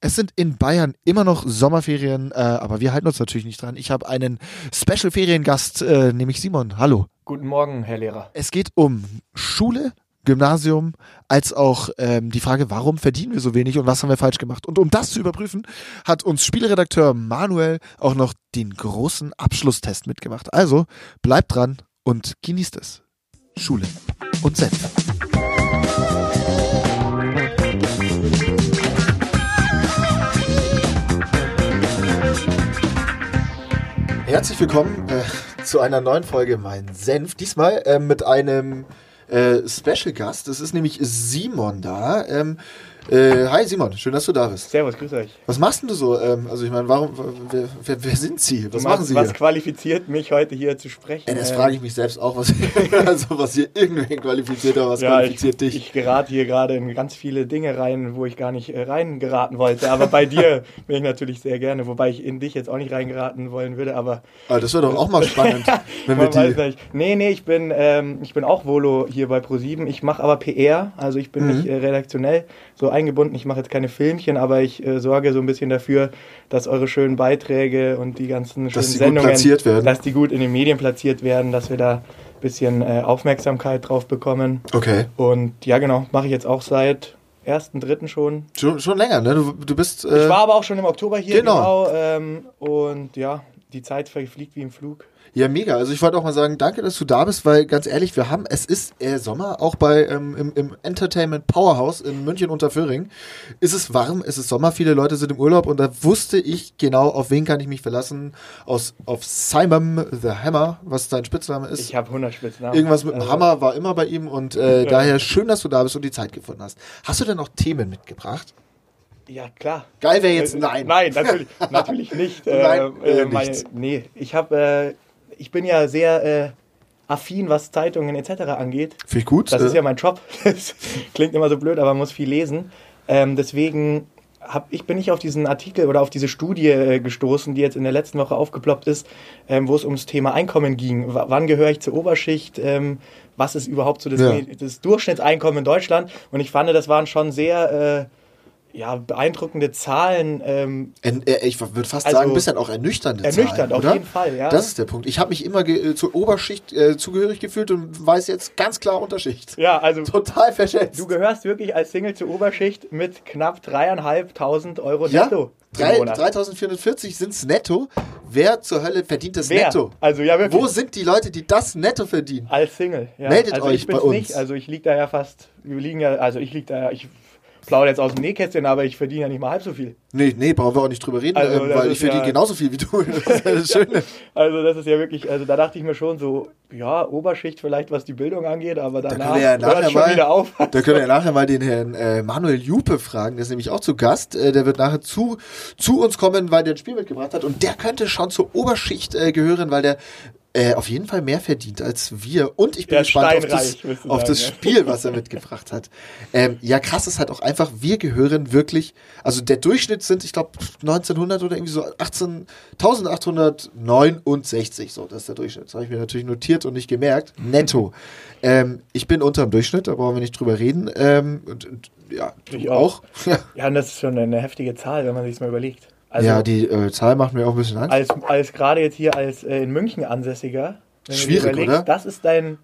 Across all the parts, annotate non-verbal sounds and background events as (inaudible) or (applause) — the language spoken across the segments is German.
Es sind in Bayern immer noch Sommerferien, äh, aber wir halten uns natürlich nicht dran. Ich habe einen Special-Feriengast, äh, nämlich Simon. Hallo. Guten Morgen, Herr Lehrer. Es geht um Schule, Gymnasium, als auch ähm, die Frage, warum verdienen wir so wenig und was haben wir falsch gemacht. Und um das zu überprüfen, hat uns Spieleredakteur Manuel auch noch den großen Abschlusstest mitgemacht. Also bleibt dran und genießt es. Schule und Senf. Herzlich willkommen äh, zu einer neuen Folge Mein Senf. Diesmal äh, mit einem äh, Special Gast. Es ist nämlich Simon da. Ähm, äh, hi Simon, schön, dass du da bist. Servus, grüß euch. Was machst denn du so? Ähm, also ich meine, warum, wer, wer, wer sind Sie? Was was, machen Sie was hier? qualifiziert mich heute hier zu sprechen? Äh, das Ähm, frage ich mich selbst auch, was, (laughs) also was hier irgendwen qualifiziert, aber was ja, ich, qualifiziert dich? ich gerate hier gerade in ganz viele Dinge rein, wo ich gar nicht äh, reingeraten wollte. Aber bei (laughs) dir bin ich natürlich sehr gerne, wobei ich in dich jetzt auch nicht reingeraten wollen würde. Aber Ah, das wäre doch auch mal spannend, (laughs) wenn wir die. nicht. Nee, nee, ich bin, ähm, ich bin auch Volo hier bei Pro7. Ich mache aber PR, also ich bin Mhm. nicht äh, redaktionell so eingebunden. Ich mache jetzt keine Filmchen, aber ich äh, sorge so ein bisschen dafür, dass eure schönen Beiträge und die ganzen schönen Dass die gut Sendungen, platziert werden. dass die gut in den Medien platziert werden, dass wir da ein bisschen äh, Aufmerksamkeit drauf bekommen. Okay. Und ja, genau, mache ich jetzt auch seit 1.3. schon. Schon, schon länger, ne? Du, du bist. Äh, Ich war aber auch schon im Oktober hier, genau. genau. ähm, und ja, die Zeit verfliegt wie im Flug. Ja, mega. Also ich wollte auch mal sagen, danke, dass du da bist, weil ganz ehrlich, wir haben, es ist äh, Sommer, auch bei ähm, im, im Entertainment Powerhouse in München unter Föhring. Ist es warm, es ist Sommer, viele Leute sind im Urlaub und da wusste ich genau, auf wen kann ich mich verlassen. Aus, auf Simon the Hammer, was dein Spitzname ist. Ich habe 100 Spitznamen. Irgendwas mit dem Also- Hammer war immer bei ihm und äh, daher schön, dass du da bist und die Zeit gefunden hast. Hast du denn noch Themen mitgebracht? Ja, klar. Geil wäre jetzt Äh, nein. Nein, natürlich, natürlich nicht. (laughs) Nein, äh, meine, nichts. nee, ich habe, äh, ich bin ja sehr äh, affin, was Zeitungen etc. angeht. Finde ich gut. Das Äh, ist ja mein Job. Das (laughs) klingt immer so blöd, aber man muss viel lesen. Ähm, deswegen hab, ich bin ich auf diesen Artikel oder auf diese Studie äh, gestoßen, die jetzt in der letzten Woche aufgeploppt ist, ähm, wo es ums Thema Einkommen ging. W wann gehöre ich zur Oberschicht? Ähm, was ist überhaupt so das, Ja. das Durchschnittseinkommen in Deutschland? Und ich fand, das waren schon sehr äh, ja, beeindruckende Zahlen. Ähm, äh, ich würde fast Also, sagen, ein bisschen auch ernüchternde ernüchternd, Zahlen, auf oder? jeden Fall, ja. Das ist der Punkt. Ich habe mich immer äh, zur Oberschicht äh, zugehörig gefühlt und weiß jetzt ganz klar Unterschicht. ja, also Total verschätzt. du gehörst wirklich als Single zur Oberschicht mit knapp dreieinhalbtausend Euro ja? netto im Drei- Monat. 3440 sind es netto. Wer zur Hölle verdient das Wer? netto? Also ja, wirklich. Wo sind die Leute, die das netto verdienen? Als Single. Ja. Meldet also euch ich bin's bei uns. nicht. Also ich liege da ja fast. Wir liegen ja. Also ich liege da. ja- Ich plaudere jetzt aus dem Nähkästchen, aber ich verdiene ja nicht mal halb so viel. Nee, nee, brauchen wir auch nicht drüber reden, Also, ähm, weil ich verdiene ja- genauso viel wie du. (laughs) Das ist ja das Schöne. (laughs) Also das ist ja wirklich. Also da dachte ich mir schon so. Ja, Oberschicht vielleicht, was die Bildung angeht, aber Da danach wir ja nachher schon mal, wieder auf. (laughs) da können wir ja nachher mal den Herrn äh, Manuel Jupe fragen, der ist nämlich auch zu Gast. Äh, der wird nachher zu, zu uns kommen, weil der ein Spiel mitgebracht hat. Und der könnte schon zur Oberschicht äh, gehören, weil der äh, auf jeden Fall mehr verdient als wir. Und ich bin Der gespannt auf das, auf sagen, das ja. Spiel, was er mitgebracht hat. Ähm, ja, krass ist halt auch einfach, wir gehören wirklich, also der Durchschnitt sind, ich glaube, 1900 oder irgendwie so 18, 1869, so, das ist der Durchschnitt. Das habe ich mir natürlich notiert und nicht gemerkt. Netto. Ähm, ich bin unter dem Durchschnitt, da brauchen wir nicht drüber reden. Ähm, und, und, ja, Ich auch. auch. Ja, (laughs) Ja, und das ist schon eine heftige Zahl, wenn man sich mal überlegt. Also ja die äh, Zahl macht mir auch ein bisschen Angst. als, als gerade jetzt hier als äh, in München ansässiger. Schwierig, oder? Das ist dein.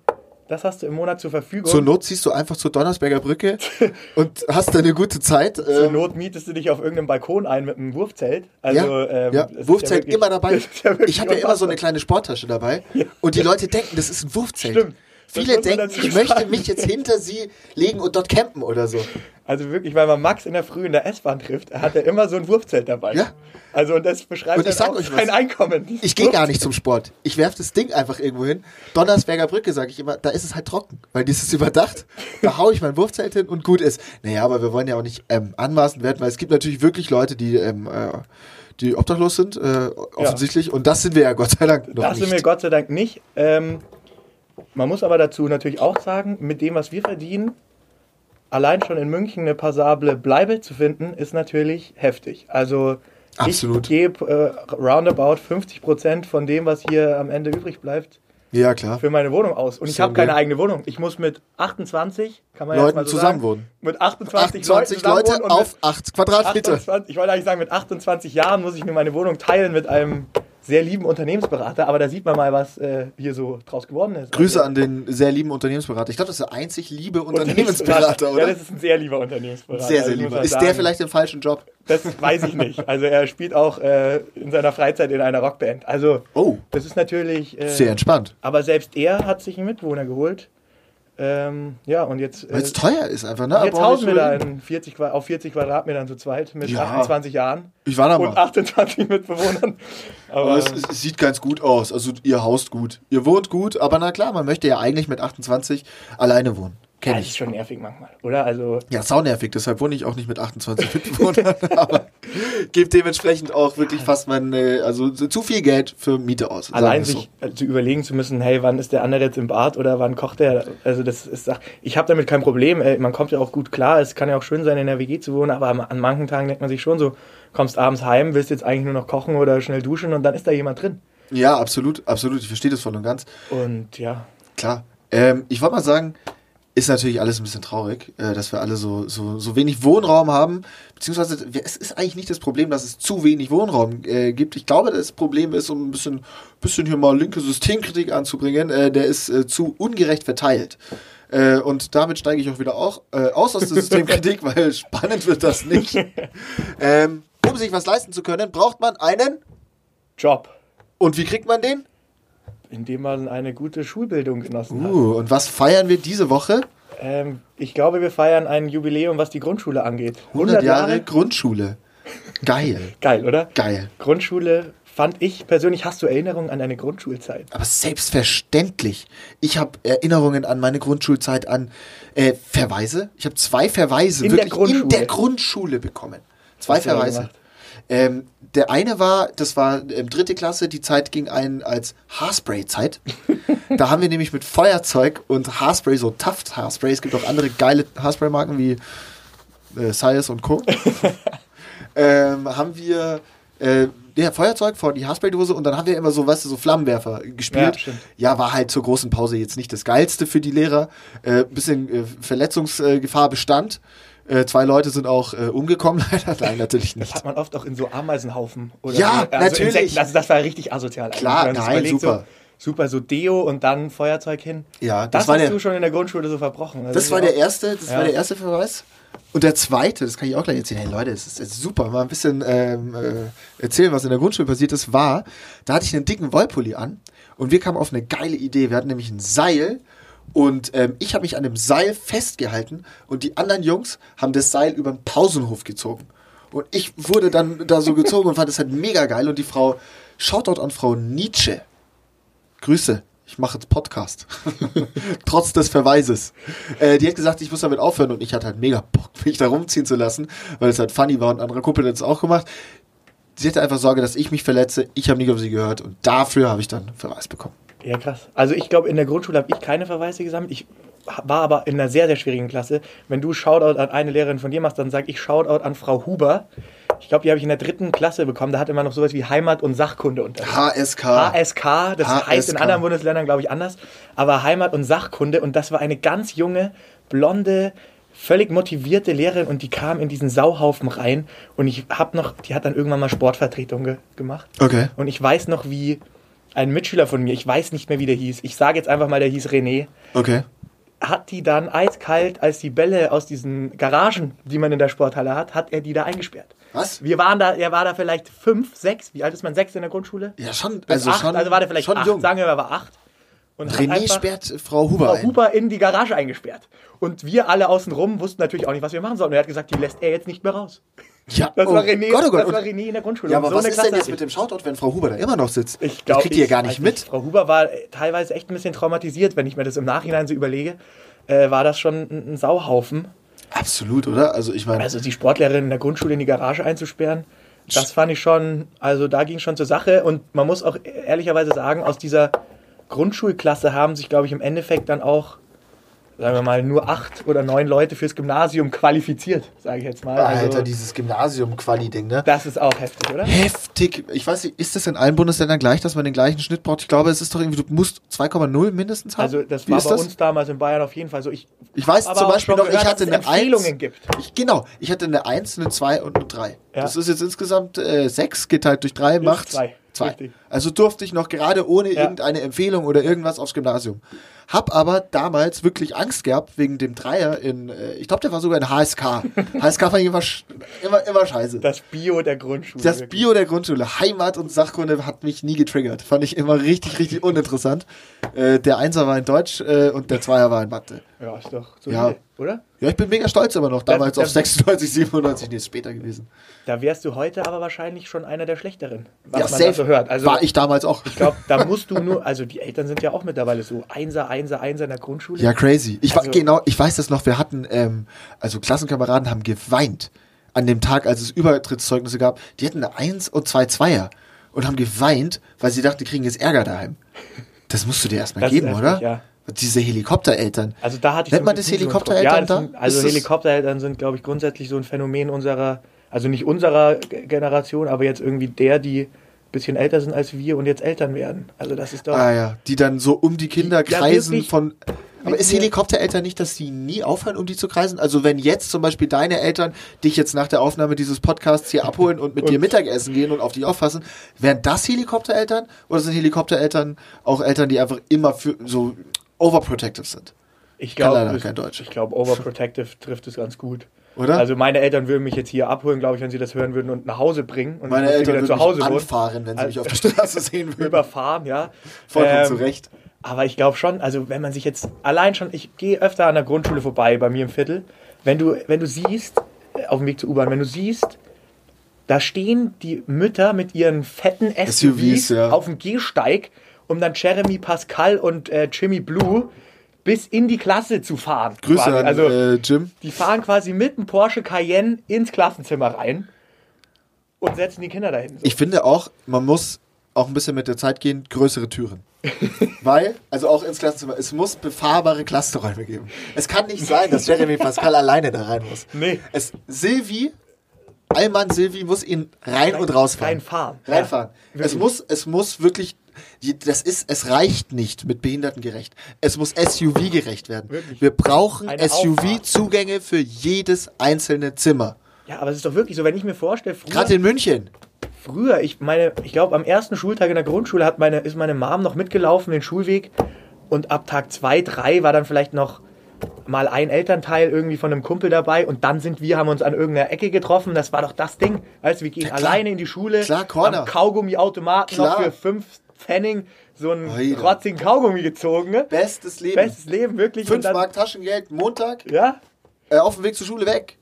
Das hast du im Monat zur Verfügung. Zur Not ziehst du einfach zur Donnersberger Brücke (laughs) und hast eine gute Zeit. Zur Ähm, Not mietest du dich auf irgendeinem Balkon ein mit einem Wurfzelt. Also, ja, ähm, ja. Wurfzelt wirklich- immer dabei. (laughs) ja ich habe ja immer so eine kleine Sporttasche dabei und die Leute denken, das ist ein Wurfzelt. Stimmt. Viele denken, ich möchte sagen. mich jetzt hinter sie legen und dort campen oder so. Also wirklich, weil man Max in der Früh in der S-Bahn trifft, hat er immer so ein Wurfzelt dabei. Ja. Also und das beschreibt Und ich sag auch euch sein Einkommen. Ich gehe gar nicht zum Sport. Ich werfe das Ding einfach irgendwo hin. Donnersberger Brücke, sage ich immer, da ist es halt trocken, weil dieses überdacht. Da haue ich mein Wurfzelt hin und gut ist. Naja, aber wir wollen ja auch nicht ähm, anmaßend werden, weil es gibt natürlich wirklich Leute, die, ähm, äh, die obdachlos sind, äh, offensichtlich. Und das sind wir ja Gott sei Dank noch Das nicht. sind wir Gott sei Dank nicht. Ähm, man muss aber dazu natürlich auch sagen, mit dem, was wir verdienen, allein schon in München eine passable Bleibe zu finden, ist natürlich heftig. Also Absolut. ich gebe äh, roundabout 50 Prozent von dem, was hier am Ende übrig bleibt, Ja, klar. für meine Wohnung aus. Und ich habe keine eigene Wohnung. Ich muss mit 28, kann man Leuten jetzt mal so zusammen sagen, wohnen. Mit 28, 28 Leuten Leute auf 8 Quadratmeter. 28, ich wollte eigentlich sagen, mit 28 Jahren muss ich mir meine Wohnung teilen mit einem sehr lieben Unternehmensberater, aber da sieht man mal, was äh, hier so draus geworden ist. Grüße Also, an den sehr lieben Unternehmensberater. Ich glaube, das ist der einzig liebe Unternehmensberater, Ja, oder? das ist ein sehr lieber Unternehmensberater. Sehr, also sehr lieber. Ist sagen. der vielleicht im falschen Job? Das weiß ich nicht. Also er spielt auch äh, in seiner Freizeit in einer Rockband. Also Oh, das ist natürlich... Äh, sehr entspannt. aber selbst er hat sich einen Mitwohner geholt. Ähm, ja, und jetzt... Weil es Äh, teuer ist einfach, ne? jetzt hausen wir da in 40, Qua- auf 40 Quadratmetern zu zweit mit Ja. 28 Jahren Ich war da und mal. 28 Mitbewohnern. Aber, Aber es, es sieht ganz gut aus. Also ihr haust gut. Ihr wohnt gut, aber na klar, man möchte ja eigentlich mit 28 alleine wohnen. Ja, Kenn das ist ich. schon nervig manchmal, oder? Also Ja, saunervig, deshalb wohne ich auch nicht mit 28 Mitbewohnern, (laughs) aber gebe dementsprechend auch wirklich fast mein, äh, also zu viel Geld für Miete aus. allein wir so. sich äh, zu überlegen zu müssen, hey, wann ist der andere jetzt im Bad oder wann kocht der? Also das ist, ich habe damit kein Problem. Man kommt ja auch gut klar. Es kann ja auch schön sein, in der WG zu wohnen, aber an- an manchen Tagen denkt man sich schon so, kommst abends heim, willst jetzt eigentlich nur noch kochen oder schnell duschen und dann ist da jemand drin. Ja, absolut, absolut. Ich verstehe das voll und ganz. Und ja, Klar. Ähm, ich wollte mal sagen, ist natürlich alles ein bisschen traurig, äh, dass wir alle so, so, so wenig Wohnraum haben. Beziehungsweise es ist eigentlich nicht das Problem, dass es zu wenig Wohnraum äh, gibt. Ich glaube, das Problem ist, um ein bisschen, bisschen hier mal linke Systemkritik anzubringen, äh, der ist äh, zu ungerecht verteilt. Äh, und damit steige ich auch wieder auch, äh, aus aus der Systemkritik, (laughs) weil spannend wird das nicht. (laughs) Ähm, um sich was leisten zu können, braucht man einen. Job, Und wie kriegt man den? Indem man eine gute Schulbildung genossen hat. Uh, und was feiern wir diese Woche? Ähm, ich glaube, wir feiern ein Jubiläum, was die Grundschule angeht. 100 Jahre Grundschule. Geil. (laughs) Geil, oder? Geil. Grundschule fand ich persönlich. Hast du Erinnerungen an deine Grundschulzeit? Aber selbstverständlich. Ich habe Erinnerungen an meine Grundschulzeit an äh, Verweise. Ich habe zwei Verweise In der wirklich Grundschule? in der Grundschule bekommen. Zwei Verweise. Ähm, der eine war, das war ähm, dritte Klasse, die Zeit ging ein als Haarspray-Zeit. (laughs) da haben wir nämlich mit Feuerzeug und Haarspray, so Taft Haarspray, es gibt auch andere geile Haarspray-Marken wie äh, Sias und Co. (laughs) ähm, haben wir äh, ja, Feuerzeug vor die Haarspray-Dose und dann haben wir immer so, weißt du, so Flammenwerfer gespielt. Ja. Ja, war halt zur großen Pause jetzt nicht das Geilste für die Lehrer. Äh, bisschen äh, Verletzungsgefahr bestand. Äh, zwei Leute sind auch äh, umgekommen, (laughs) leider. Nein, natürlich Das nicht. hat man oft auch in so Ameisenhaufen. Oder Ja, so. also natürlich. Insekten. Also das war richtig asozial. Klar, nein, überlegt, super. So, super, so Deo und dann Feuerzeug hin. Ja, Das, das war hast der- du schon in der Grundschule so verbrochen. Also Das war ist der erste, das Ja. war der erste Verweis. Und der zweite, das kann ich auch gleich erzählen. Hey Leute, es ist, ist super, mal ein bisschen ähm, äh, erzählen, was in der Grundschule passiert ist, war, da hatte ich einen dicken Wollpulli an und wir kamen auf eine geile Idee. Wir hatten nämlich ein Seil und ähm, ich habe mich an dem Seil festgehalten und die anderen Jungs haben das Seil über den Pausenhof gezogen. Und ich wurde dann da so gezogen und fand das halt mega geil. Und die Frau, Shoutout an Frau Nietzsche. Grüße, ich mache jetzt Podcast. (laughs) Trotz des Verweises. Äh, die hat gesagt, ich muss damit aufhören und ich hatte halt mega Bock, mich da rumziehen zu lassen, weil es halt funny war und ein anderer Kumpel hat es auch gemacht. Sie hatte einfach Sorge, dass ich mich verletze. Ich habe nicht auf sie gehört und dafür habe ich dann Verweis bekommen. Ja, krass. Also ich glaube, in der Grundschule habe ich keine Verweise gesammelt. Ich war aber in einer sehr, sehr schwierigen Klasse. Wenn du Shoutout an eine Lehrerin von dir machst, dann sage ich Shoutout an Frau Huber. Ich glaube, die habe ich in der dritten Klasse bekommen. Da hatte man noch sowas wie Heimat- und Sachkunde unter. HSK. HSK, das HSK. heißt in anderen Bundesländern, glaube ich, anders. Aber Heimat- und Sachkunde und das war eine ganz junge, blonde, völlig motivierte Lehrerin und die kam in diesen Sauhaufen rein und ich habe noch, die hat dann irgendwann mal Sportvertretung ge gemacht. Okay. Und ich weiß noch, wie ein Mitschüler von mir, ich weiß nicht mehr, wie der hieß, ich sage jetzt einfach mal, der hieß René, Okay. hat die dann eiskalt, als die Bälle aus diesen Garagen, die man in der Sporthalle hat, hat er die da eingesperrt. Was? Wir waren da, er war da vielleicht fünf, sechs, wie alt ist man, sechs in der Grundschule? Ja, schon. Also acht, schon. also war der vielleicht schon acht, jung. sagen wir er war acht. Und René sperrt Frau Huber Frau ein. Huber in die Garage eingesperrt. Und wir alle außenrum wussten natürlich auch nicht, was wir machen sollen. Und er hat gesagt, die lässt er jetzt nicht mehr raus. Ja, Das oh war René, Gott, oh Gott. das war René in der Grundschule. Ja, aber so was eine ist denn Klasse jetzt hatte mit dem Shoutout, wenn Frau Huber da immer noch sitzt? Ich das glaub, kriegt ihr gar nicht mit. Frau Huber war äh, teilweise echt ein bisschen traumatisiert, wenn ich mir das im Nachhinein so überlege. Äh, war das schon ein, ein Sauhaufen. Absolut, oder? Also ich meine, Also die Sportlehrerin in der Grundschule in die Garage einzusperren, das fand ich schon, also da ging schon zur Sache. Und man muss auch ehrlicherweise sagen, aus dieser Grundschulklasse haben sich, glaube ich, im Endeffekt dann auch sagen wir mal, nur acht oder neun Leute fürs Gymnasium qualifiziert, sage ich jetzt mal. Also, Alter, dieses Gymnasium-Quali-Ding, ne? das ist auch heftig, oder? Heftig. Ich weiß nicht, ist das in allen Bundesländern gleich, dass man den gleichen Schnitt braucht? Ich glaube, es ist doch irgendwie, du musst 2,0 mindestens haben. Also das Wie war bei uns damals in Bayern auf jeden Fall so. Ich, Ich weiß zum Beispiel noch, ich gehört, hatte dass eine es 1. Empfehlungen gibt. Ich, genau, ich hatte eine 1, eine 2 und eine 3. Ja. Das ist jetzt insgesamt äh, 6 geteilt durch 3 macht zwei. 2. Richtig. Also durfte ich noch gerade ohne Ja. irgendeine Empfehlung oder irgendwas aufs Gymnasium. Hab aber damals wirklich Angst gehabt wegen dem Dreier in, äh, ich glaube, der war sogar in HSK. (laughs) HSK fand ich immer, immer, immer scheiße. Das Bio der Grundschule. Das wirklich. Bio der Grundschule, Heimat und Sachkunde hat mich nie getriggert. Fand ich immer richtig, richtig uninteressant. Äh, der Einser war in Deutsch äh, und der Zweier war in Mathe. Ja, ist doch so, Ja. oder? Ja, ich bin mega stolz immer noch. Damals Das- auf 96, 97, nee, ist später gewesen. Da wärst du heute aber wahrscheinlich schon einer der Schlechteren, was ja, man safe. da so hört. Also war ich damals auch. ich glaube, da musst du nur, also die Eltern sind ja auch mittlerweile so Einser, Einser, Einser in der Grundschule. Ja, crazy. Ich war, Also- genau, ich weiß das noch, wir hatten, ähm, also Klassenkameraden haben geweint an dem Tag, als es Übertrittszeugnisse gab. Die hatten eine 1 und zwei Zweier und haben geweint, weil sie dachten, die kriegen jetzt Ärger daheim. Das musst du dir erstmal geben, heftig, oder? ja. Diese Helikoptereltern. Also da hatte ich Nennt man Glück das Helikoptereltern ja, da? Also Helikoptereltern sind, glaube ich, grundsätzlich so ein Phänomen unserer, also nicht unserer Generation, aber jetzt irgendwie der, die bisschen älter sind als wir und jetzt Eltern werden. Also das ist doch. Ah ja, die dann so um die Kinder Die- ja, kreisen wirklich. von. Aber ist Helikoptereltern nicht, dass die nie aufhören, um die zu kreisen? Also wenn jetzt zum Beispiel deine Eltern dich jetzt nach der Aufnahme dieses Podcasts hier abholen und mit dir Mittagessen gehen und auf dich auffassen, wären das Helikoptereltern? Oder sind Helikoptereltern auch Eltern, die einfach immer für so overprotective sind? Ich glaube, ich glaube, Overprotective trifft es ganz gut. Oder? Also meine Eltern würden mich jetzt hier abholen, glaube ich, wenn sie das hören würden und nach Hause bringen. Und Meine Eltern würden zu Hause mich anfahren, wenn sie mich auf der Straße sehen würden. Überfahren, ja. Vollkommen Ähm, zu Recht. Aber ich glaube schon, also wenn man sich jetzt allein schon, ich gehe öfter an der Grundschule vorbei bei mir im Viertel, wenn du, wenn du siehst, äh, auf dem Weg zur U-Bahn, wenn du siehst, da stehen die Mütter mit ihren fetten SUVs, SUVs, ja. auf dem Gehsteig, um dann Jeremy Pascal und äh, Jimmy Blue bis in die Klasse zu fahren. Grüße quasi. an also äh, Jim. die fahren quasi mit dem Porsche Cayenne ins Klassenzimmer rein und setzen die Kinder dahin. So. Ich finde auch, man muss auch ein bisschen mit der Zeit gehen, größere Türen. (laughs) Weil, also auch ins Klassenzimmer, es muss befahrbare Klassenräume geben. Es kann nicht sein, dass Jeremy Pascal alleine da rein muss. Nee. Es, Silvi, Allmann Silvi muss ihn rein und rausfahren. reinfahren. Reinfahren. Ja, es muss, es muss wirklich, das ist, es reicht nicht mit behindertengerecht. Es muss SUV-gerecht werden. Wirklich. Wir brauchen SUV-Zugänge für jedes einzelne Zimmer. Ja, aber es ist doch wirklich so, wenn ich mir vorstelle, früher, Gerade in München. früher ich meine, ich glaube, am ersten Schultag in der Grundschule hat meine, ist meine Mom noch mitgelaufen, den Schulweg. Und ab Tag zwei, drei war dann vielleicht noch mal ein Elternteil irgendwie von einem Kumpel dabei. Und dann sind wir, haben uns an irgendeiner Ecke getroffen. Das war doch das Ding. Weißt du, wir gehen klar. alleine in die Schule. Klar, Corner. Am Kaugummiautomaten noch für fünf Pfennig so einen Alter. rotzigen Kaugummi gezogen. Ne? Bestes Leben. Bestes Leben, wirklich. Und 5 dann- Mark Taschengeld, Montag, Ja, äh, auf dem Weg zur Schule weg.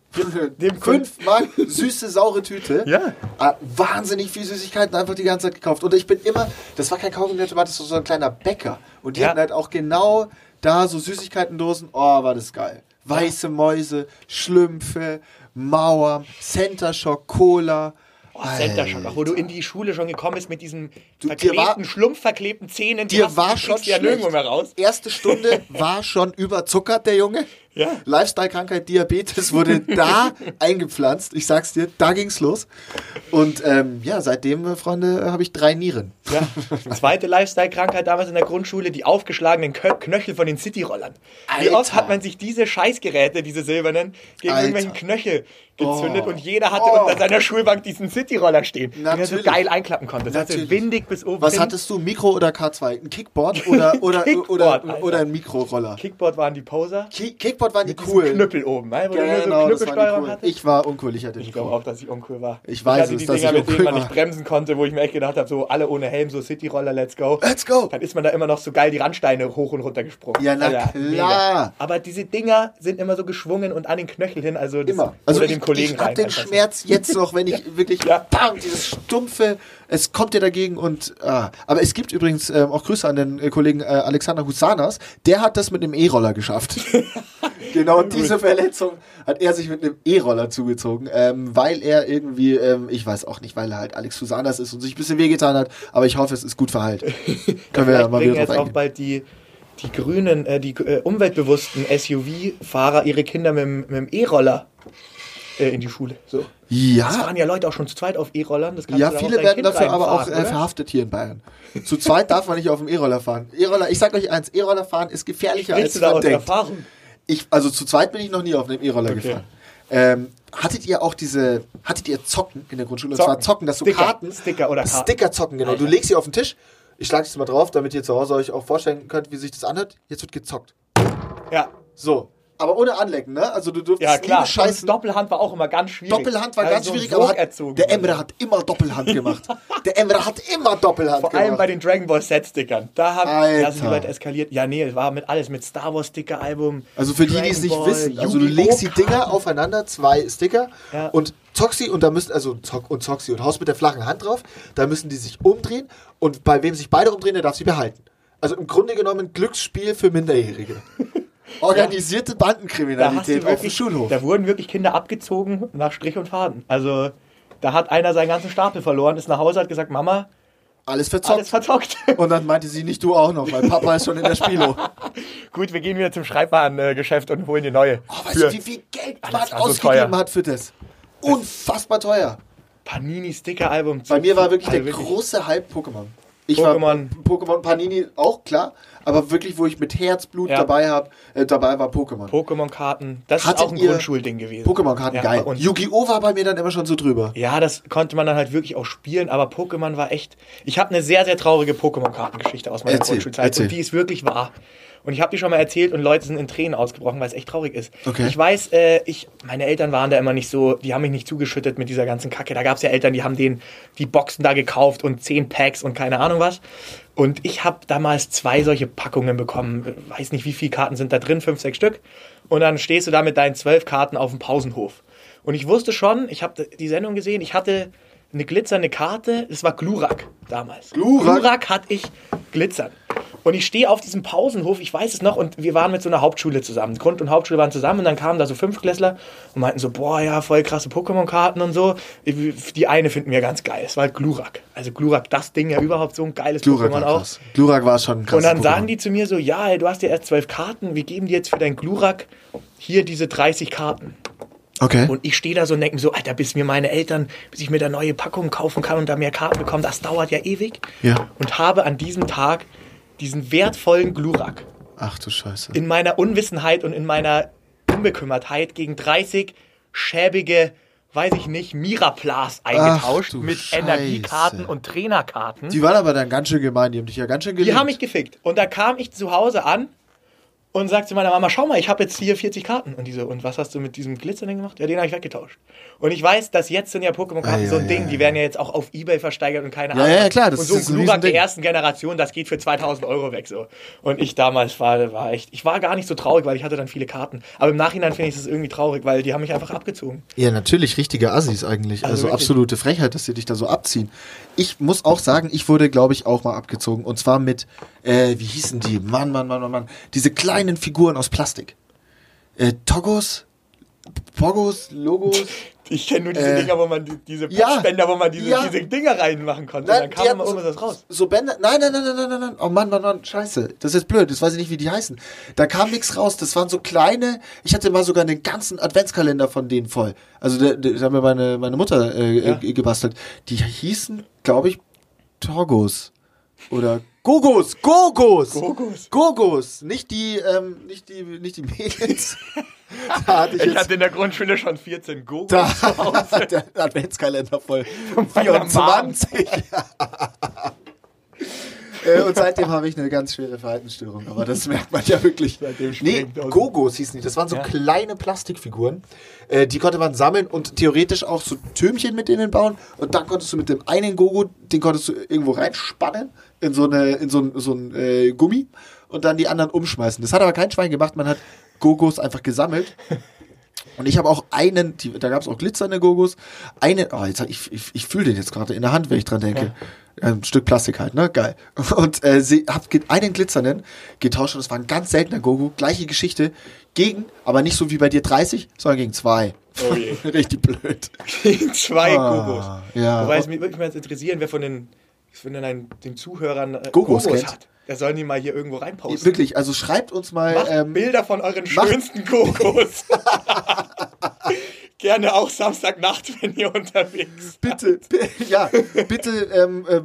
Dem (laughs) 5 Mark süße, saure Tüte. Ja. Ah, wahnsinnig viel Süßigkeiten einfach die ganze Zeit gekauft. Und ich bin immer, das war kein Kaugummiautomat, das war so ein kleiner Bäcker. Und die Ja. hatten halt auch genau da so Süßigkeitendosen. Oh, war das geil. Weiße Mäuse, Schlümpfe, Mauer, Center Shock, Cola. Oh, Center Shock, auch wo du in die Schule schon gekommen bist mit diesen Du, verklebten, war- schlumpfverklebten Zähnen. die Dir hast- war schon ja nirgendwo mehr raus. Erste Stunde (laughs) war schon überzuckert, der Junge. Ja. Lifestyle-Krankheit, Diabetes wurde (laughs) da eingepflanzt. Ich sag's dir, da ging's los. Und ähm, ja, seitdem, äh, Freunde, äh, habe ich drei Nieren. Ja. Zweite Lifestyle-Krankheit damals in der Grundschule, die aufgeschlagenen Kö Knöchel von den Cityrollern. Wie oft hat man sich diese Scheißgeräte, diese silbernen, gegen Alter. irgendwelchen Knöchel gezündet Oh. und jeder hatte Oh. unter seiner Schulbank diesen Cityroller stehen, den er so Natürlich. geil einklappen konnte. Das hatte Natürlich. windig bis oben Was hattest du, Mikro oder K2? Ein Kickboard oder, oder, (laughs) Kickboard, oder, Alter. oder ein Mikroroller? Kickboard waren die Poser. Ki Kickboard waren die coolen. Knüppel oben, ne? wo du nur so Genau, Knüppelsteuerung hattest. Ich war uncool, ich hatte Ich glaube auch, dass ich uncool war. Ich weiß hatte es, die dass Dinger, ich mit denen man war. nicht bremsen konnte, wo ich mir echt gedacht habe, so alle ohne Helm, so Cityroller, let's go. Let's go! Dann ist man da immer noch so geil die Randsteine hoch und runter gesprungen. Ja, na klar. mega. Aber diese Dinger sind immer so geschwungen und an den Knöchel hin, also das, Immer. Also oder ich, dem Kollegen ich hab rein. den. Schmerz jetzt noch, wenn ich (laughs) wirklich Ja. bam, dieses stumpfe, es kommt dir dagegen und ah. aber es gibt übrigens ähm, auch Grüße an den äh, Kollegen äh, Alexander Husanas, der hat das mit einem E-Roller geschafft. (laughs) (laughs) genau diese Verletzung hat er sich mit einem E-Roller zugezogen, ähm, weil er irgendwie, ähm, ich weiß auch nicht, weil er halt Alex Husanas ist und sich ein bisschen wehgetan hat, aber ich hoffe, es ist gut verheilt. (laughs) Können wir ja mal wieder jetzt drauf auch eingehen. bald die die grünen, äh, die äh, umweltbewussten SUV-Fahrer ihre Kinder mit, mit dem E-Roller äh, in die Schule. So. Es Ja, waren ja Leute auch schon zu zweit auf E-Rollern. ja viele werden Kind dafür aber auch äh, verhaftet hier in Bayern. Zu zweit darf man nicht auf dem E-Roller fahren. E-Roller, ich sag euch eins, E-Roller fahren ist gefährlicher Sprichst als du da man aus denkt. Erfahrung? Ich, also zu zweit bin ich noch nie auf einem E-Roller Okay. gefahren. Ähm, hattet ihr auch diese, hattet ihr Zocken in der Grundschule? Und zwar Zocken. Zocken, dass du Sticker. Karten, Sticker oder Karten. Sticker zocken, genau. Du legst sie auf den Tisch. Ich schlage es mal drauf, damit ihr zu Hause euch auch vorstellen könnt, wie sich das anhört. Jetzt wird gezockt. Ja, So. Aber ohne Anlecken, ne? Also du dürftest ja klar. scheißen. Doppelhand war auch immer ganz schwierig. Doppelhand war Also ganz so schwierig, aber hat, der. Emre hat immer Doppelhand gemacht. (laughs) der Emre hat immer Doppelhand Vor gemacht. allem bei den Dragon Ball Z-Stickern. Da, haben, da sind die Alter. Leute eskaliert. Ja, nee, es war mit alles, mit Star Wars Sticker-Album. Also für die, die es Dragon nicht Ball, wissen, also du legst die Dinger aufeinander, zwei Sticker Ja. und sie und da müssen, also zock und sie und haust mit der flachen Hand drauf, da müssen die sich umdrehen und bei wem sich beide umdrehen, der darf sie behalten. Also im Grunde genommen Glücksspiel für Minderjährige. (laughs) Organisierte Bandenkriminalität auf dem wirklich, Schulhof. da wurden wirklich Kinder abgezogen nach Strich und Faden. Also da hat einer seinen ganzen Stapel verloren, ist nach Hause, hat gesagt, Mama, Alles verzockt. alles verzockt. (laughs) und dann meinte sie, nicht du auch noch, weil Papa ist schon in der Spielo. (laughs) Gut, wir gehen wieder zum Schreibwarengeschäft und holen die neue. Oh, weißt Für du, wie viel Geld man so ausgegeben teuer. hat für das? Unfassbar teuer. Panini-Sticker-Album. Bei mir war wirklich Also der große Hype Pokémon. Ich war Pokémon. Pokémon Panini auch klar, aber wirklich, wo ich mit Herzblut Ja. dabei hab, äh, dabei war Pokémon. Pokémon-Karten. Das Hattet ist auch ein Grundschulding gewesen. Pokémon-Karten Ja, geil. und- Yu-Gi-Oh! war bei mir dann immer schon so drüber. Ja, das konnte man dann halt wirklich auch spielen, aber Pokémon war echt. Ich habe eine sehr, sehr traurige Pokémon-Kartengeschichte aus meiner Erzähl, Grundschulzeit erzähl. und die ist wirklich wahr. Und ich habe die schon mal erzählt und Leute sind in Tränen ausgebrochen, weil es echt traurig ist. Okay. Ich weiß, äh, ich, meine Eltern waren da immer nicht so, die haben mich nicht zugeschüttet mit dieser ganzen Kacke. Da gab es ja Eltern, die haben den, die Boxen da gekauft und zehn Packs und keine Ahnung was. Und ich habe damals zwei solche Packungen bekommen. Weiß nicht, wie viele Karten sind da drin, fünf, sechs Stück. Und dann stehst du da mit deinen zwölf Karten auf dem Pausenhof. Und ich wusste schon, ich habe die Sendung gesehen, ich hatte eine glitzernde Karte, das war Glurak damals. Glurak? Glurak hatte ich glitzern. Und ich stehe auf diesem Pausenhof, ich weiß es noch, und wir waren mit so einer Hauptschule zusammen. Grund- und Hauptschule waren zusammen und dann kamen da so Fünftklässler und meinten so, boah, ja, voll krasse Pokémon-Karten und so. Die eine finden wir ganz geil, es war halt Glurak. Also Glurak, das Ding ja überhaupt so ein geiles Glurak Pokémon auch. krass. Glurak war schon ein krasses Und dann Pokémon. sagen die zu mir so, ja, ey, du hast ja erst zwölf Karten, wir geben dir jetzt für dein Glurak hier diese 30 Karten. Okay. Und ich stehe da so und denke mir so, Alter, bis mir meine Eltern, bis ich mir da neue Packungen kaufen kann und da mehr Karten bekomme, das dauert ja ewig. Ja. Und habe an diesem Tag diesen wertvollen Glurak Ach du Scheiße. in meiner Unwissenheit und in meiner Unbekümmertheit gegen 30 schäbige, weiß ich nicht, Miraplas eingetauscht du mit Scheiße. Energiekarten und Trainerkarten. Die waren aber dann ganz schön gemein, die haben dich ja ganz schön geliebt. Die haben mich gefickt. Und da kam ich zu Hause an und sagte zu meiner Mama, schau mal, ich habe jetzt hier 40 Karten. Und die so, und was hast du mit diesem Glitzerling gemacht? Ja, den habe ich weggetauscht. Und ich weiß, dass jetzt sind ja Pokémon-Karten Ah, so ein ja, Ding, ja, die ja. werden ja jetzt auch auf Ebay versteigert und keine Ja, Ahnung. ja, klar, das und so ein ist ein Glurak der ersten Generation, das geht für 2000 Euro weg so. Und ich damals war, war echt, ich war gar nicht so traurig, weil ich hatte dann viele Karten. Aber im Nachhinein finde ich es irgendwie traurig, weil die haben mich einfach abgezogen. Ja, natürlich richtige Assis eigentlich. Also, Also absolute Frechheit, dass sie dich da so abziehen. Ich muss auch sagen, ich wurde, glaube ich, auch mal abgezogen. Und zwar mit, äh, wie hießen die? Mann, Mann, Mann, Mann, Mann. Diese kleinen Figuren aus Plastik. Äh, Toggos? Pogos? Logos? (laughs) Ich kenne nur diese Äh, Dinger, wo man die, diese ja, Patchbänder, wo man diese, ja. diese Dinger reinmachen konnte. Nein, dann kam immer hatten irgendwas raus. So Bänder. Nein, nein, nein, nein, nein, nein. Oh Mann, Mann, Mann, scheiße. Das ist blöd. Das weiß ich nicht, wie die heißen. Da kam nichts raus. Das waren so kleine. Ich hatte mal sogar einen ganzen Adventskalender von denen voll. Also, das hat mir meine, meine Mutter äh, Ja. gebastelt. Die hießen, glaube ich, Torgos. Oder Gogos, Gogos. Gogos. Gogos. Nicht die, ähm, nicht die, nicht die Mädels. (laughs) da hatte ich, Ich hatte in der Grundschule schon 14 Gogos da (laughs) Hause. der Adventskalender voll. meiner 24. (laughs) Äh, und seitdem habe ich eine ganz schwere Verhaltensstörung, aber das merkt man ja wirklich. Nee, Gogos hießen die. Das waren so Ja. kleine Plastikfiguren. Äh, die konnte man sammeln und theoretisch auch so Türmchen mit denen bauen. Und dann konntest du mit dem einen Gogo, den konntest du irgendwo reinspannen in so, eine, in so ein, so ein äh, Gummi und dann die anderen umschmeißen. Das hat aber kein Schwein gemacht. Man hat Gogos einfach gesammelt. Und ich habe auch einen, die, da gab es auch glitzernde Gogos. Einen, oh, jetzt, ich, ich, ich fühle den jetzt gerade in der Hand, wenn ich dran denke. Ein Stück Plastik halt, ne? Geil. (laughs) Und äh, sie ge- einen glitzernden getauscht und das war ein ganz seltener Gogo. Gleiche Geschichte. Gegen, aber nicht so wie bei dir 30, sondern gegen zwei. Oh je. (laughs) Richtig blöd. Gegen zwei Ah, Gogos. ja. Wobei es mich wirklich mal interessieren, wer von den dann ein, den Zuhörern äh, Gogos kennt. hat, der sollen die mal hier irgendwo reinposten. Wirklich, also schreibt uns mal. Ähm, Bilder von euren schönsten Gogos. (laughs) Gerne auch Samstagnacht, (laughs) wenn ihr unterwegs seid. bitte, bi- ja, bitte ähm, äh,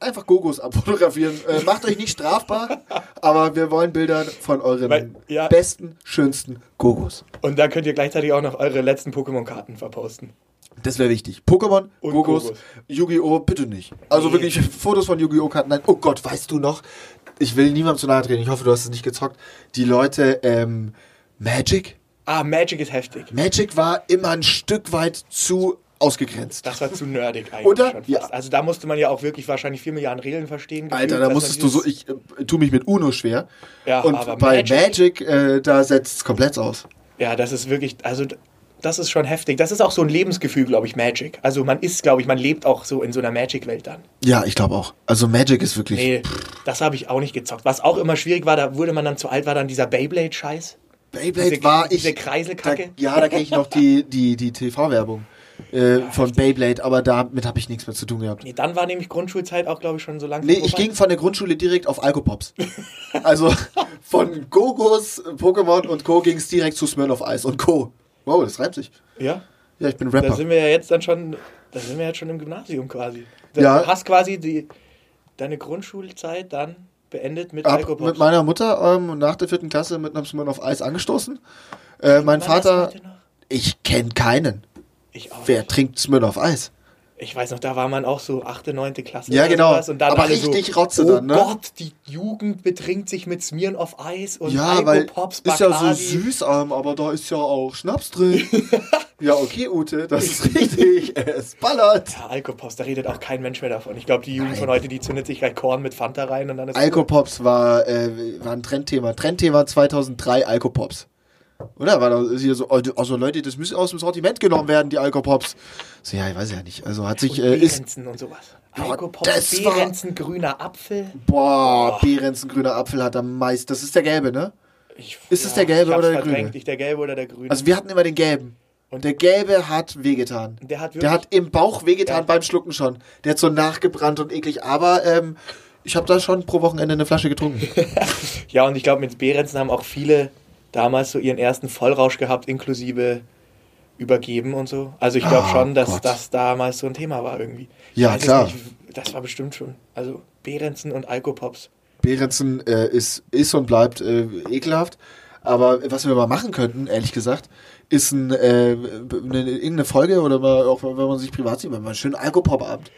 einfach Gogos abfotografieren. Äh, macht euch nicht strafbar, aber wir wollen Bilder von euren Weil- ja. besten, schönsten Gogos. Und dann könnt ihr gleichzeitig auch noch eure letzten Pokémon-Karten verposten. Das wäre wichtig. Pokémon, Und Gogos, Gogos. Yu-Gi-Oh! bitte nicht. Also Nee. wirklich Fotos von Yu-Gi-Oh! Karten. Nein, oh Gott, weißt du noch? Ich will niemandem zu nahe treten. Ich hoffe, du hast es nicht gezockt. Die Leute, ähm, Magic? Ah, Magic ist heftig. Magic war immer ein Stück weit zu ausgegrenzt. Das war zu nerdig eigentlich Oder? Ja. Also da musste man ja auch wirklich wahrscheinlich vier Milliarden Regeln verstehen. Alter, gefühlt, da dass musstest du so, ich äh, tu mich mit Uno schwer. Ja, Und aber bei Magic- Magic, äh, da setzt es komplett aus. Ja, das ist wirklich, also das ist schon heftig. Das ist auch so ein Lebensgefühl, glaube ich, Magic. Also man ist, glaube ich, man lebt auch so in so einer Magic-Welt dann. Ja, ich glaube auch. Also Magic ist wirklich. Nee, das habe ich auch nicht gezockt. Was auch immer schwierig war, da wurde man dann zu alt, war dann dieser Beyblade-Scheiß. Beyblade Diese- war ich. diese Kreiselkacke. Da, ja, da kenne ich noch die, die, die TV-Werbung äh, von Beyblade, aber damit habe ich nichts mehr zu tun gehabt. Nee, dann war nämlich Grundschulzeit auch, glaube ich, schon so langsam Nee, ich vorbei. ging von der Grundschule direkt auf Alkopops. (laughs) Also von Gogos, Pokémon und Co. ging es direkt zu Smirnoff Ice und Co. Wow, das reimt sich. Ja, Ja, ich bin da Rapper. sind wir ja jetzt dann schon, da sind wir jetzt schon im Gymnasium quasi. Du Ja. hast quasi die, deine Grundschulzeit dann beendet mit Hab Alkopops. mit meiner Mutter ähm, nach der vierten Klasse mit einem Smirnoff Ice angestoßen. Äh, mein Vater, ich kenne keinen. Ich auch. Wer nicht. trinkt Smirnoff Ice? Ich weiß noch, da war man auch so 8., 9. Klasse. Ja, genau. sowas Und dann Aber richtig so, Rotze oh dann, ne? Gott, die Jugend betrinkt sich mit Smieren auf Eis und Ja, weil Alkopops, ist ja so süß, aber da ist ja auch Schnaps drin. (laughs) ja, okay, Ute, das ist richtig. (laughs) Es ballert. Ja, Alkopops, da redet auch kein Mensch mehr davon. Ich glaube, die Jugend von heute, die zündet sich gleich Korn mit Fanta rein und dann ist Alkopops war, äh, war ein Trendthema. Trendthema 2003 Alkopops. Oder? War da hier so, also Leute, das müssen aus dem Sortiment genommen werden, die Alkopops. So, ja, ich weiß ja nicht. Also hat sich, und äh, ist, und sowas. Alkopops, Behrensen, grüner Apfel. boah, Behrens, ein grüner Apfel hat am meisten. Das ist der gelbe, ne? Ich, Ist es der gelbe oder der grüne? Nicht der gelbe oder der grüne. Also wir hatten immer den gelben. Und der gelbe hat wehgetan. der hat wirklich, Der hat im Bauch wehgetan Ja. beim Schlucken schon. Der hat so nachgebrannt und eklig. Aber ähm, ich habe da schon pro Wochenende eine Flasche getrunken. (laughs) ja, und ich glaube, mit Behrensen haben auch viele damals so ihren ersten Vollrausch gehabt, inklusive übergeben und so. Also ich glaube Oh schon, dass Gott. das damals so ein Thema war irgendwie. Ja, klar. nicht, das war bestimmt schon. Also Behrensen und Alkopops. Behrensen äh, ist, ist und bleibt äh, ekelhaft. Aber was wir mal machen könnten, ehrlich gesagt, ist ein, äh, eine, irgendeine Folge oder mal auch wenn man sich privat sieht, mal einen schönen Alkopop-Abend.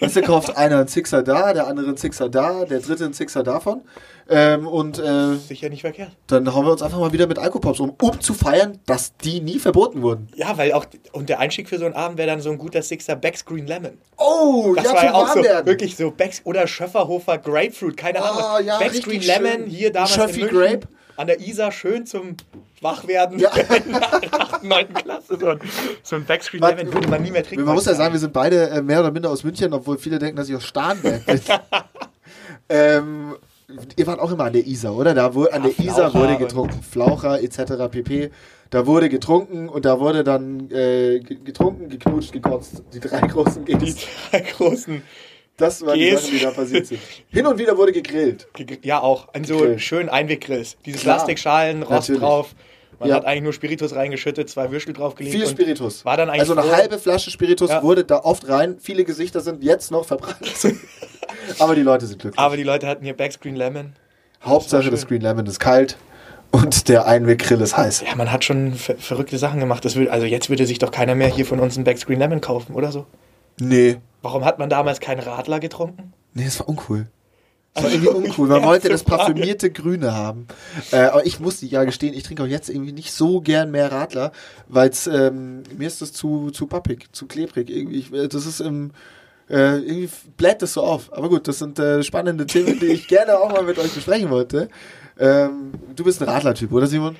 Weißt du, kauft (laughs) einer einen Sixer da, der andere einen Sixer da, der dritte einen Sixer davon. Ähm, und äh, Sicher nicht verkehrt. dann hauen wir uns einfach mal wieder mit Alkopops um, um zu feiern, dass die nie verboten wurden. Ja, weil auch, und der Einstieg für so einen Abend wäre dann so ein guter Sixer Backscreen Lemon. Oh, Das ja, war ja auch so, wirklich so Backs oder Schöfferhofer Grapefruit, keine Ahnung. Ah, ja, Backscreen Lemon, schön. hier damals Schöffi in München, Grape. An der Isar, schön zum Wachwerden Ja. (laughs) in der 8., 9. Klasse. So ein, so ein Backscreen Lemon würde man nie mehr trinken. Man muss ja sagen, wir sind beide äh, mehr oder minder aus München, obwohl viele denken, dass ich aus Starnberg bin. (laughs) ähm, ihr wart auch immer an der Isar, oder? Da wurde, an Ja, der Isar Flaucher wurde und- getrunken. Flaucher etc. pp. Da wurde getrunken und da wurde dann äh, ge- getrunken, geknutscht, gekotzt. Die drei großen die Gs. drei großen, Das waren die Gs. Sachen, die da passiert sind. Hin und wieder wurde gegrillt. gegr- ja auch, an so Gegrillt. schönen Einweggrills. Diese Klar. Plastikschalen, Rost Natürlich. drauf. Man Ja. hat eigentlich nur Spiritus reingeschüttet, zwei Würstel draufgelegt. Viel Spiritus. War dann eigentlich also eine froh- halbe Flasche Spiritus Ja. wurde da oft rein. Viele Gesichter sind jetzt noch verbrannt. (laughs) Aber die Leute sind glücklich. Aber die Leute hatten hier Backscreen Lemon. Hauptsache schön. das Green Lemon ist kalt und der Einweggrill ist heiß. Ja, man hat schon ver verrückte Sachen gemacht. Das will, also jetzt würde sich doch keiner mehr hier von uns einen Backscreen Lemon kaufen, oder so? Nee. Warum hat man damals keinen Radler getrunken? Nee, das war uncool. Das war irgendwie uncool. Man wollte das parfümierte Grüne haben. Äh, aber ich muss ja gestehen, ich trinke auch jetzt irgendwie nicht so gern mehr Radler, weil ähm, mir ist das zu, zu pappig, zu klebrig. Irgendwie, ich, äh, das ist im, äh, irgendwie bläht das so auf. Aber gut, das sind äh, spannende Themen, die ich gerne auch mal mit euch besprechen wollte. Ähm, du bist ein Radler-Typ, oder Simon?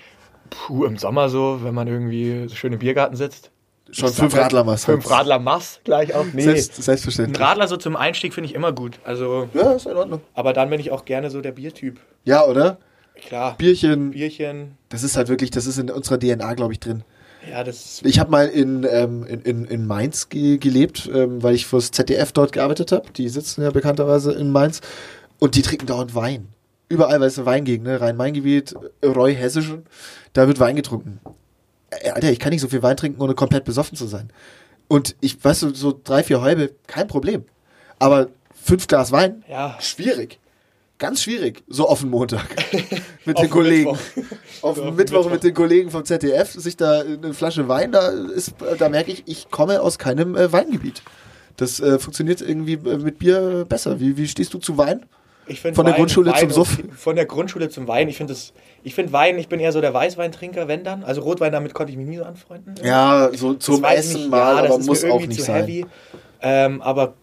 Puh, im Sommer so, wenn man irgendwie so schön im Biergarten sitzt. Schon fünf Radler machst Fünf Radler Mass gleich auch. Nee. Selbst, Ein selbstverständlich. Radler so zum Einstieg finde ich immer gut. Also, Ja, ist in Ordnung. aber dann bin ich auch gerne so der Biertyp. Ja, oder? Klar. Bierchen, Bierchen. das ist halt wirklich, das ist in unserer DNA, glaube ich, drin. Ja, das Ich habe mal in, ähm, in, in, in Mainz ge gelebt, ähm, weil ich fürs ZDF dort gearbeitet habe. Die sitzen ja bekannterweise in Mainz. Und die trinken dauernd Wein. Überall, weil es eine Weingegend, ne? Rhein-Main-Gebiet, Roy Hessischen, da wird Wein getrunken. Äh, Alter, ich kann nicht so viel Wein trinken, ohne komplett besoffen zu sein. Und ich, weißt du, so drei, vier Häube, kein Problem. Aber fünf Glas Wein, Ja. schwierig. Ganz schwierig, so auf den Montag. (laughs) mit den Kollegen. Mittwoch. (laughs) Auf Mittwoch Mittwoch. mit den Kollegen vom ZDF, sich da eine Flasche Wein, da ist, da merke ich, ich komme aus keinem äh, Weingebiet. Das äh, funktioniert irgendwie äh, mit Bier besser. Wie, wie stehst du zu Wein? Find Von der Wein- Grundschule Wein zum Suff? Von der Grundschule zum Wein. Ich finde finde Wein, ich bin eher so der Weißweintrinker, wenn dann. Also Rotwein, damit konnte ich mich nie so anfreunden. Ja, so zum Essen nicht. mal, ja, aber muss auch nicht sein. Ähm, aber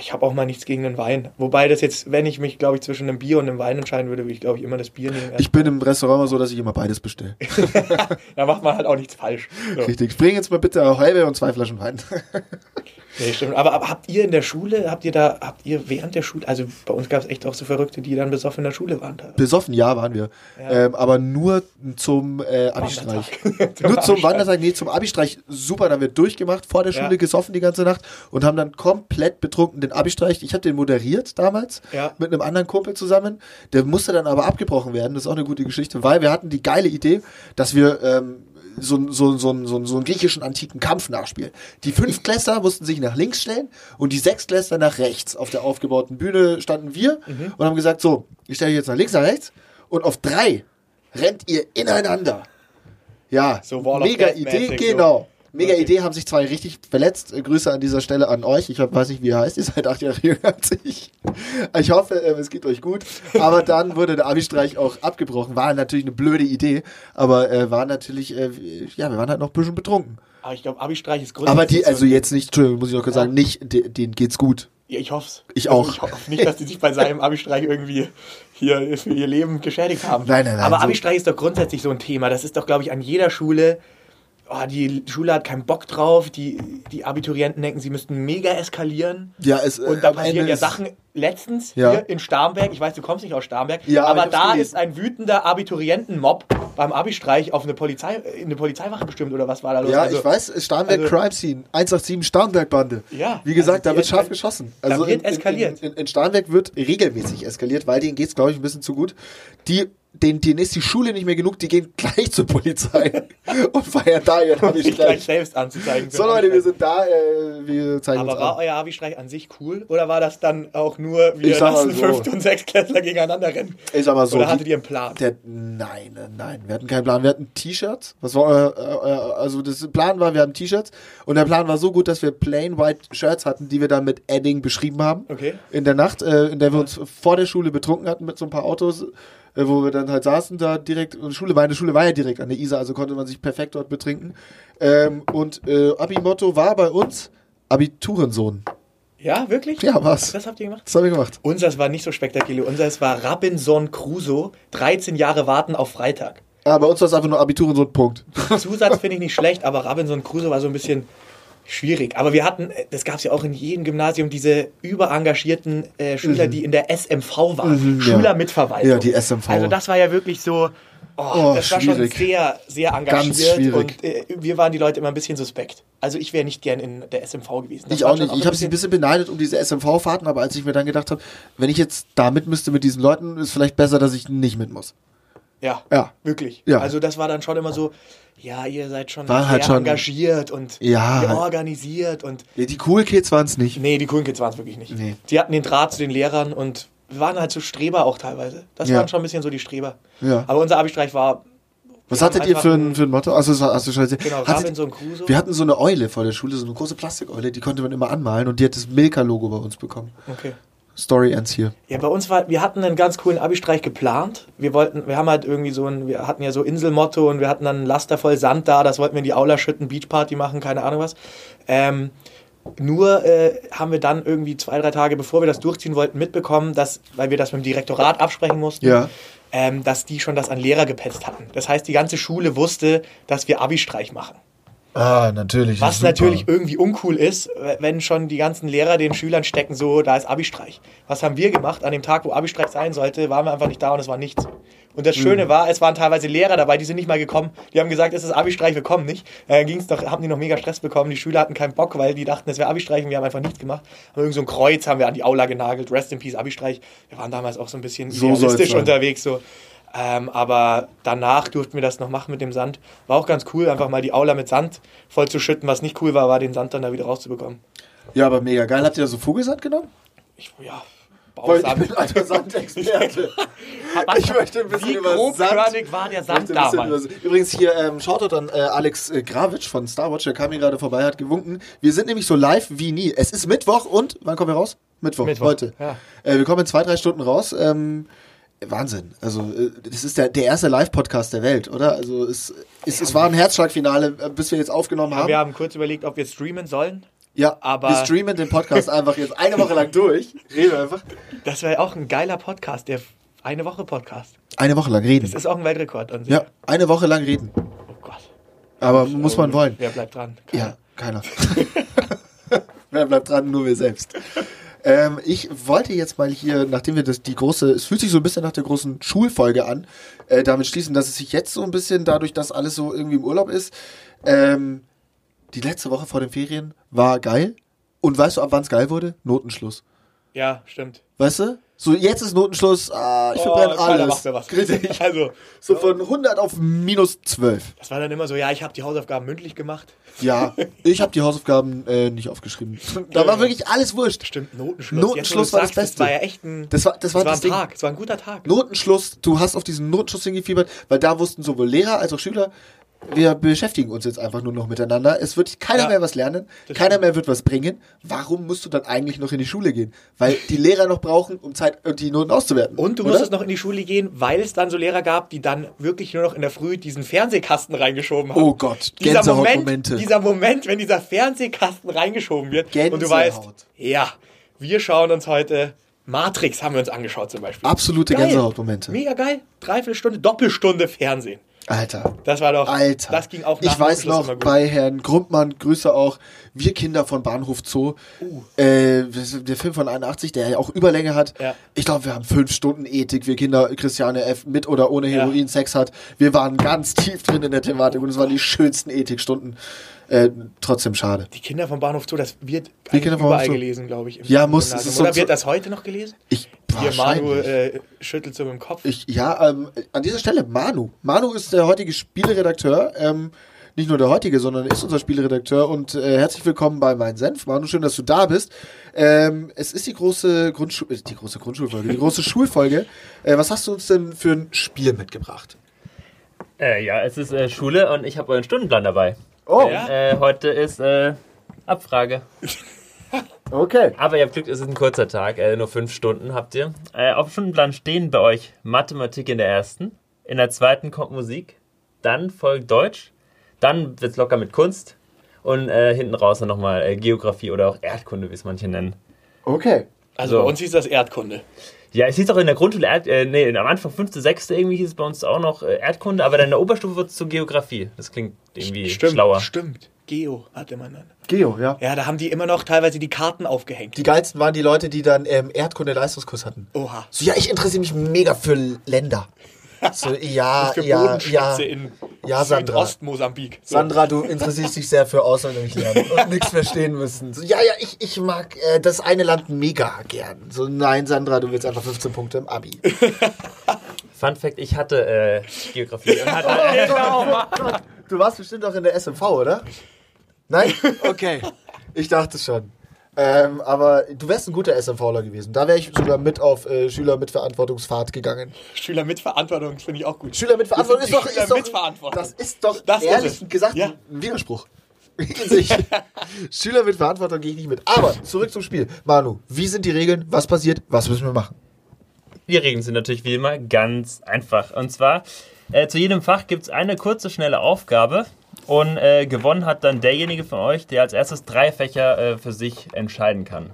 ich habe auch mal nichts gegen den Wein. Wobei das jetzt, wenn ich mich, glaube ich, zwischen einem Bier und einem Wein entscheiden würde, würde ich, glaube ich, immer das Bier nehmen. Ich bin im Restaurant immer so, dass ich immer beides bestelle. (laughs) da macht man halt auch nichts falsch. So. Richtig. Bring jetzt mal bitte eine halbe und zwei Flaschen Wein. (laughs) Nee, stimmt. Aber, aber habt ihr in der Schule, habt ihr da, habt ihr während der Schule, also bei uns gab es echt auch so Verrückte, die dann besoffen in der Schule waren. teilweise. Besoffen, ja, waren wir. Ja. Ähm, aber nur zum äh, Abi-Streich. (laughs) Zum nur zum. Wandertag, nee, zum Abi-Streich. Super, da haben wir durchgemacht, vor der Ja. Schule gesoffen die ganze Nacht und haben dann komplett betrunken den Abi-Streich. Ich habe den moderiert damals Ja. mit einem anderen Kumpel zusammen. Der musste dann aber abgebrochen werden. Das ist auch eine gute Geschichte, weil wir hatten die geile Idee, dass wir ähm, so, so, so, so, so einen griechischen antiken Kampf nachspielen. Die fünf Klässler mussten sich nach links stellen und die sechs Klässler nach rechts. Auf der aufgebauten Bühne standen wir Mhm. und haben gesagt, so, ich stelle jetzt nach links, nach rechts und auf drei rennt ihr ineinander. Ja, So mega Idee, genau. Mega. Idee, haben sich zwei richtig verletzt. Grüße an dieser Stelle an euch. Ich weiß nicht, wie ihr heißt. (laughs) Ihr seid acht Jahre jünger als ich. Ich hoffe, äh, es geht euch gut. Aber dann wurde der Abi-Streich auch abgebrochen. War natürlich eine blöde Idee. Aber äh, war natürlich, äh, ja, wir waren halt noch ein bisschen betrunken. Aber ich glaube, Abi-Streich ist grundsätzlich. Aber die, so- also jetzt nicht, Entschuldigung, muss ich noch kurz sagen, nicht, de, denen geht's gut. Ja, ich hoffe Ich auch. Ich hoffe nicht, dass die sich bei seinem Abi-Streich irgendwie hier für ihr Leben geschädigt haben. Nein, nein, nein, Aber so- Abi-Streich ist doch grundsätzlich so ein Thema. Das ist doch, glaube ich, an jeder Schule. Oh, die Schule hat keinen Bock drauf. Die, die Abiturienten denken, sie müssten mega eskalieren. Ja, es, äh, Und da am passieren ja Sachen. Letztens Ja. hier in Starnberg, ich weiß, du kommst nicht aus Starnberg, Ja, aber da ist ein wütender Abiturientenmob beim Abi-Streich auf eine, Polizei, in eine Polizeiwache bestimmt, oder was war da los? Ja, Also, ich weiß, Starnberg also- Crime Scene, 187 Starnberg-Bande. Ja, Wie gesagt, also da wird scharf geschossen. da Also wird in, eskaliert. In, in, in Starnberg wird regelmäßig eskaliert, weil denen geht's, glaube ich, ein bisschen zu gut. Die, denen, denen ist die Schule nicht mehr genug, die gehen (laughs) gleich zur Polizei (laughs) und feiern da ihren (laughs) sich gleich Abi-Streich. selbst anzuzeigen. So den Leute, wir Abi-Streich. sind da, äh, wir zeigen Aber uns war an. euer Abi-Streich an sich cool? Oder war das dann auch nur, mal lassen so. Fünft- und Sechstklässler gegeneinander rennen? Ich sag mal so, Oder die- hattet ihr einen Plan? Der, nein, nein, wir hatten keinen Plan. Wir hatten T-Shirts. Was war euer, euer, also das Plan war, wir hatten T-Shirts und der Plan war so gut, dass wir plain white Shirts hatten, die wir dann mit Edding beschrieben haben. Okay. In der Nacht, äh, in der wir uns vor der Schule betrunken hatten mit so ein paar Autos, äh, wo wir dann halt saßen, da direkt, und die Schule war, die Schule war ja direkt an der Isar, also konnte man sich perfekt dort betrinken. Ähm, und äh, Abi-Motto war bei uns Abiturensohn. Ja, wirklich? Ja, was? Das habt ihr gemacht? Das haben wir gemacht. Unseres war nicht so spektakulär. Unseres war Robinson Crusoe, 13 Jahre warten auf Freitag. Aber bei uns war es einfach nur Abiturensohn, Punkt. (laughs) Zusatz finde ich nicht schlecht, aber Robinson Crusoe war so ein bisschen schwierig. Aber wir hatten, äh, das gab es ja auch in jedem Gymnasium, diese überengagierten äh, Schüler, die in der SMV waren. Mhm, ja. Schülermitverwaltung. Ja, die SMV. Also das war ja wirklich so, oh, Oh, das war schon schwierig. sehr, sehr engagiert. schwierig. Und äh, wir waren die Leute immer ein bisschen suspekt. Also ich wäre nicht gern in der SMV gewesen. Das Ich auch nicht. Ich habe sie ein bisschen beneidet um diese SMV-Fahrten, aber als ich mir dann gedacht habe, wenn ich jetzt da mit müsste mit diesen Leuten, ist vielleicht besser, dass ich nicht mit muss. Ja, Ja. wirklich. Ja. Also das war dann schon immer so, ja, ihr seid schon War sehr halt schon- engagiert und Ja. organisiert und Ja, die Cool Kids waren es nicht. nee, die coolen Kids waren es wirklich nicht. Nee. Die hatten den Draht zu den Lehrern und wir waren halt so Streber auch teilweise. Das Ja. waren schon ein bisschen so die Streber. Ja. Aber unser Abi-Streich war Was hattet ihr für ein, für ein Motto? Also, schon erzählt. Genau, Robinson Crusoe. Wir hatten so eine Eule vor der Schule, so eine große Plastikeule, die konnte man immer anmalen und die hat das Milka-Logo bei uns bekommen. Okay. Story ends hier. Ja, bei uns war, wir hatten einen ganz coolen Abi-Streich geplant. Wir wollten, wir haben halt irgendwie so ein, wir hatten ja so Inselmotto und wir hatten dann ein Laster voll Sand da, das wollten wir in die Aula schütten, Beachparty machen, keine Ahnung was. Ähm, nur äh, haben wir dann irgendwie zwei, drei Tage, bevor wir das durchziehen wollten, mitbekommen, dass, weil wir das mit dem Direktorat absprechen mussten, Ja. ähm, dass die schon das an Lehrer gepetzt hatten. Das heißt, die ganze Schule wusste, dass wir Abi-Streich machen. Ah, natürlich. Was super. natürlich irgendwie uncool ist, wenn schon die ganzen Lehrer den Schülern stecken, so, da ist Abi-Streich. Was haben wir gemacht? An dem Tag, wo Abi-Streich sein sollte, waren wir einfach nicht da und es war nichts. Und das Schöne war, es waren teilweise Lehrer dabei, die sind nicht mal gekommen. Die haben gesagt, es ist Abi-Streich, wir kommen nicht. Äh, ging's doch, haben die noch mega Stress bekommen. Die Schüler hatten keinen Bock, weil die dachten, es wäre Abi-Streich und wir haben einfach nichts gemacht. Haben irgend so ein Kreuz haben wir an die Aula genagelt. Rest in Peace, Abi-Streich. Wir waren damals auch so ein bisschen So idealistisch unterwegs, so. Ähm, aber danach durften wir das noch machen mit dem Sand. War auch ganz cool, einfach mal die Aula mit Sand voll zu schütten. Was nicht cool war, war den Sand dann da wieder rauszubekommen. Ja, aber mega geil. Habt ihr da so Vogelsand genommen? Ich, ja, Weil ich bin alter Sandexperte. (laughs) ich möchte ein bisschen Wie über Sand. war der Sand damals? über- Übrigens hier, ähm, Shoutout an äh, Alex äh, Gravitsch von Starwatch, der kam hier gerade vorbei, hat gewunken. Wir sind nämlich so live wie nie. Es ist Mittwoch und, wann kommen wir raus? Mittwoch, Mittwoch, heute. ja. Äh, wir kommen in zwei, drei Stunden raus. Ähm, Wahnsinn. Also, äh, das ist der, der erste Live-Podcast der Welt, oder? Also, es, es, es war ein Herzschlagfinale, äh, bis wir jetzt aufgenommen haben. Wir haben kurz überlegt, ob wir streamen sollen. Ja, aber- wir streamen den Podcast einfach jetzt eine Woche lang durch. Reden einfach. Das wäre auch ein geiler Podcast, der eine Woche Podcast. Eine Woche lang reden. Das ist auch ein Weltrekord an sich. Ja, eine Woche lang reden. Oh Gott. Aber muss man wollen. Wer bleibt dran? Ja, keiner. (laughs) Wer bleibt dran? Nur wir selbst. Ähm, ich wollte jetzt mal hier, nachdem wir das, die große, es fühlt sich so ein bisschen nach der großen Schulfolge an, äh, damit schließen, dass es sich jetzt so ein bisschen dadurch, dass alles so irgendwie im Urlaub ist, ähm, die letzte Woche vor den Ferien war geil. Und weißt du, ab wann es geil wurde? Notenschluss. Ja, stimmt. Weißt du? So, jetzt ist Notenschluss, ah, ich verbrenne keiner alles. macht was. Richtig. (laughs) Also, So von 100 auf minus 12. das war dann immer so, ja, ich habe die Hausaufgaben mündlich gemacht. Ja, (laughs) ich habe die Hausaufgaben äh, nicht aufgeschrieben. Da war wirklich alles wurscht. Stimmt, Notenschluss. Notenschluss Jetzt, war das sagst, Beste. Das war ja echt ein, Das war, das war das das war ein Tag. Es war ein guter Tag. Notenschluss, du hast auf diesen Notenschluss hingefiebert, weil da wussten sowohl Lehrer als auch Schüler, wir beschäftigen uns jetzt einfach nur noch miteinander. Es wird keiner Ja, mehr was lernen, keiner mehr wird was bringen. Warum musst du dann eigentlich noch in die Schule gehen? Weil die Lehrer noch brauchen, um Zeit, äh, die Noten auszuwerten. Und du oder? musstest noch in die Schule gehen, weil es dann so Lehrer gab, die dann wirklich nur noch in der Früh diesen Fernsehkasten reingeschoben haben. Oh Gott, dieser Moment, Gänsehautmomente. dieser Moment, wenn dieser Fernsehkasten reingeschoben wird und du Gänsehaut. weißt, ja, wir schauen uns heute Matrix haben wir uns angeschaut zum Beispiel. Absolute. Gänsehautmomente. Mega geil. Dreiviertel Stunde, Doppelstunde Fernsehen. Alter. Das war doch, Alter. das ging auch nach Ich weiß noch, bei Herrn Grundmann, Grüße auch, wir Kinder von Bahnhof Zoo, Uh. äh, der Film von 81, der ja auch Überlänge hat. Ja. Ich glaube, wir haben fünf Stunden Ethik, wir Kinder, Christiane F. mit oder ohne Ja. Heroin Sex hat. Wir waren ganz tief drin in der Thematik und es waren die schönsten Ethikstunden. Äh, trotzdem schade. Die Kinder vom Bahnhof Zoo, das wird Die Kinder vom überall Bahnhof gelesen, glaube ich. Ja, muss, ist so- Oder wird das heute noch gelesen? Ich, Hier, Manu äh, schüttelt so mit dem Kopf. Ich, ja, ähm, an dieser Stelle Manu. Manu ist der heutige Spieleredakteur. Ähm, nicht nur der heutige, sondern ist unser Spieleredakteur. Und äh, herzlich willkommen bei Mein Senf. Manu, schön, dass du da bist. Ähm, es ist die große Grundschule, die große Grundschulfolge, die große Schulfolge. (laughs) Äh, was hast du uns denn für ein Spiel mitgebracht? Äh, ja, es ist äh, Schule und ich habe euren Stundenplan dabei. Oh, Ja? Äh, heute ist äh, Abfrage. (laughs) okay. Aber ihr habt Glück, es ist ein kurzer Tag, äh, nur fünf Stunden habt ihr. Äh, auf dem Stundenplan stehen bei euch Mathematik in der ersten, in der zweiten kommt Musik, dann folgt Deutsch, dann wird's locker mit Kunst und äh, hinten raus dann nochmal äh, Geografie oder auch Erdkunde, wie es manche nennen. Okay. Also So. bei uns hieß das Erdkunde. Ja, es hieß auch in der Grundschule, Erd, äh, nee, am Anfang fünfte, sechste irgendwie hieß es bei uns auch noch äh, Erdkunde, aber dann in der Oberstufe wird es zur Geografie. Das klingt irgendwie Stimmt, schlauer. stimmt. Geo hatte man dann. Geo, ja. Ja, da haben die immer noch teilweise die Karten aufgehängt. Die geilsten waren die Leute, die dann ähm, Erdkunde-Leistungskurs hatten. Oha. So, ja, ich interessiere mich mega für Länder. So, (laughs) ja, Für ja, ja. in Ja, Sandra. Südostmosambik. So. Sandra, du interessierst dich sehr für auswendig lernen (laughs) und nichts verstehen müssen. So, ja, ja, ich, ich mag äh, das eine Land mega gern. So, nein, Sandra, du willst einfach 15 Punkte im Abi. (laughs) Fun Fact, ich hatte äh, Geografie und hatte äh, Du warst bestimmt auch in der SMV, oder? Nein? (laughs) Okay. Ich dachte schon. Ähm, aber du wärst ein guter SMVler gewesen. Da wäre ich sogar mit auf äh, Schüler mit Verantwortungsfahrt gegangen. Schüler mit Verantwortung finde ich auch gut. Schüler mit Verantwortung Das (laughs) ist doch, Schüler ist doch, mit Verantwortung. das ist doch Das ist ehrlich es. gesagt Ja. ein Widerspruch. In sich. (laughs) Schüler mit Verantwortung gehe ich nicht mit. Aber zurück zum Spiel. Manu, wie sind die Regeln? Was passiert? Was müssen wir machen? Die Regeln sind natürlich wie immer ganz einfach. Und zwar, äh, zu jedem Fach gibt es eine kurze, schnelle Aufgabe. Und äh, gewonnen hat dann derjenige von euch, der als erstes drei Fächer äh, für sich entscheiden kann.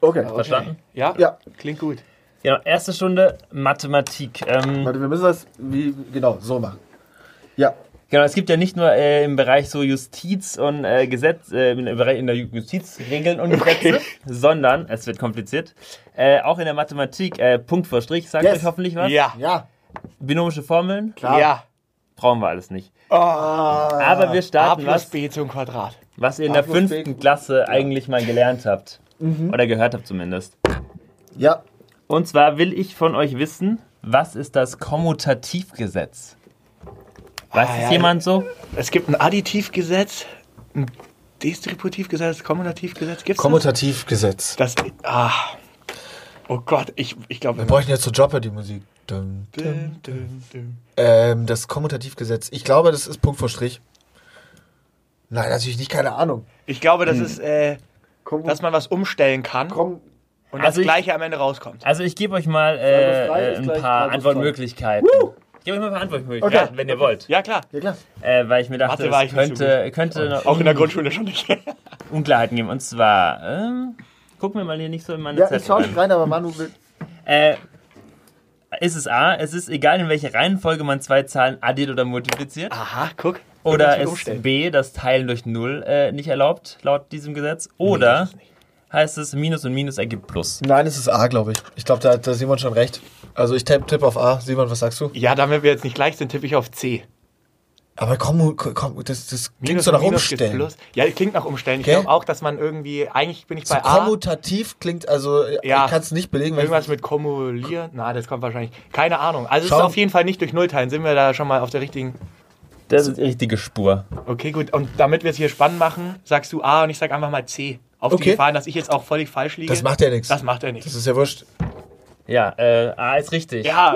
Okay. Verstanden? Ja? Ja. Klingt gut. Genau, erste Stunde Mathematik. Ähm, Warte, wir müssen das wie genau so machen. Ja. Genau, es gibt ja nicht nur äh, im Bereich so Justiz und äh, Gesetz, äh, im Bereich in der Justiz Regeln und Gesetze, sondern, es wird kompliziert, äh, auch in der Mathematik, äh, Punkt vor Strich, sagt Yes. euch hoffentlich was. Ja. Ja. Binomische Formeln, Ja. Brauchen wir alles nicht. Oh, Aber wir starten was, B zum Quadrat. was ihr in A der fünften Klasse eigentlich mal gelernt habt. Oder gehört habt zumindest. Ja. Und zwar will ich von euch wissen, was ist das Kommutativgesetz? Weiß Ah, es ja. jemand so? Es gibt ein Additivgesetz, ein Distributivgesetz, Kommutativgesetz. Gibt's Kommutativgesetz. das? Das, ah. Oh Gott, ich, ich glaube. Wir bräuchten jetzt so Jeopardy-Musik. Dum, dum. Dum, dum, dum. Ähm, das Kommutativgesetz. Ich glaube, das ist Punkt vor Strich. Nein, natürlich nicht, keine Ahnung. Ich glaube, das ist, äh, Komm, dass man was umstellen kann komm. und Also das ich- Gleiche am Ende rauskommt. Also ich gebe euch mal äh, frei äh, ein paar Antwortmöglichkeiten. Ich gebe euch mal ein paar Antwortmöglichkeiten, Okay. wenn ihr wollt. Ja, klar. Ja, klar. Äh, weil ich mir dachte, Mathe war es ich könnte, könnte noch Auch in der Un- Grundschule schon nicht. (laughs) Unklarheiten geben. Und zwar, ähm, gucken wir mal hier nicht so in meine Ja, ich Zettel schau rein. nicht rein, aber Manu will. (laughs) Äh, ist es A, es ist egal, in welcher Reihenfolge man zwei Zahlen addiert oder multipliziert. Aha, guck. Oder ist umstellen. B, das Teilen durch Null äh, nicht erlaubt, laut diesem Gesetz. Oder nicht. heißt es, Minus und Minus ergibt Plus. Nein, es ist A, glaube ich. Ich glaube, da hat Simon schon recht. Also ich tippe tipp auf A. Simon, was sagst du? Ja, damit wir jetzt nicht gleich sind, tippe ich auf C. Aber komm, komm das, das klingt Minus so nach Minus Umstellen. Plus. Ja, klingt nach Umstellen. Ich Okay. glaube auch, dass man irgendwie, eigentlich bin ich So bei A. kommutativ klingt, also Ja. ich kann es nicht belegen. Irgendwas ich, mit kumulieren? Na, das kommt wahrscheinlich. Keine Ahnung. Also es Schau. ist auf jeden Fall nicht durch Null teilen. Sind wir da schon mal auf der richtigen. Das ist die richtige Spur. Okay, gut. Und damit wir es hier spannend machen, sagst du A und ich sag einfach mal C. Auf Okay. die Gefahr, dass ich jetzt auch völlig falsch liege. das macht ja nichts. Das macht er nicht. Das ist ja wurscht. Ja, äh, A ist richtig. Ja,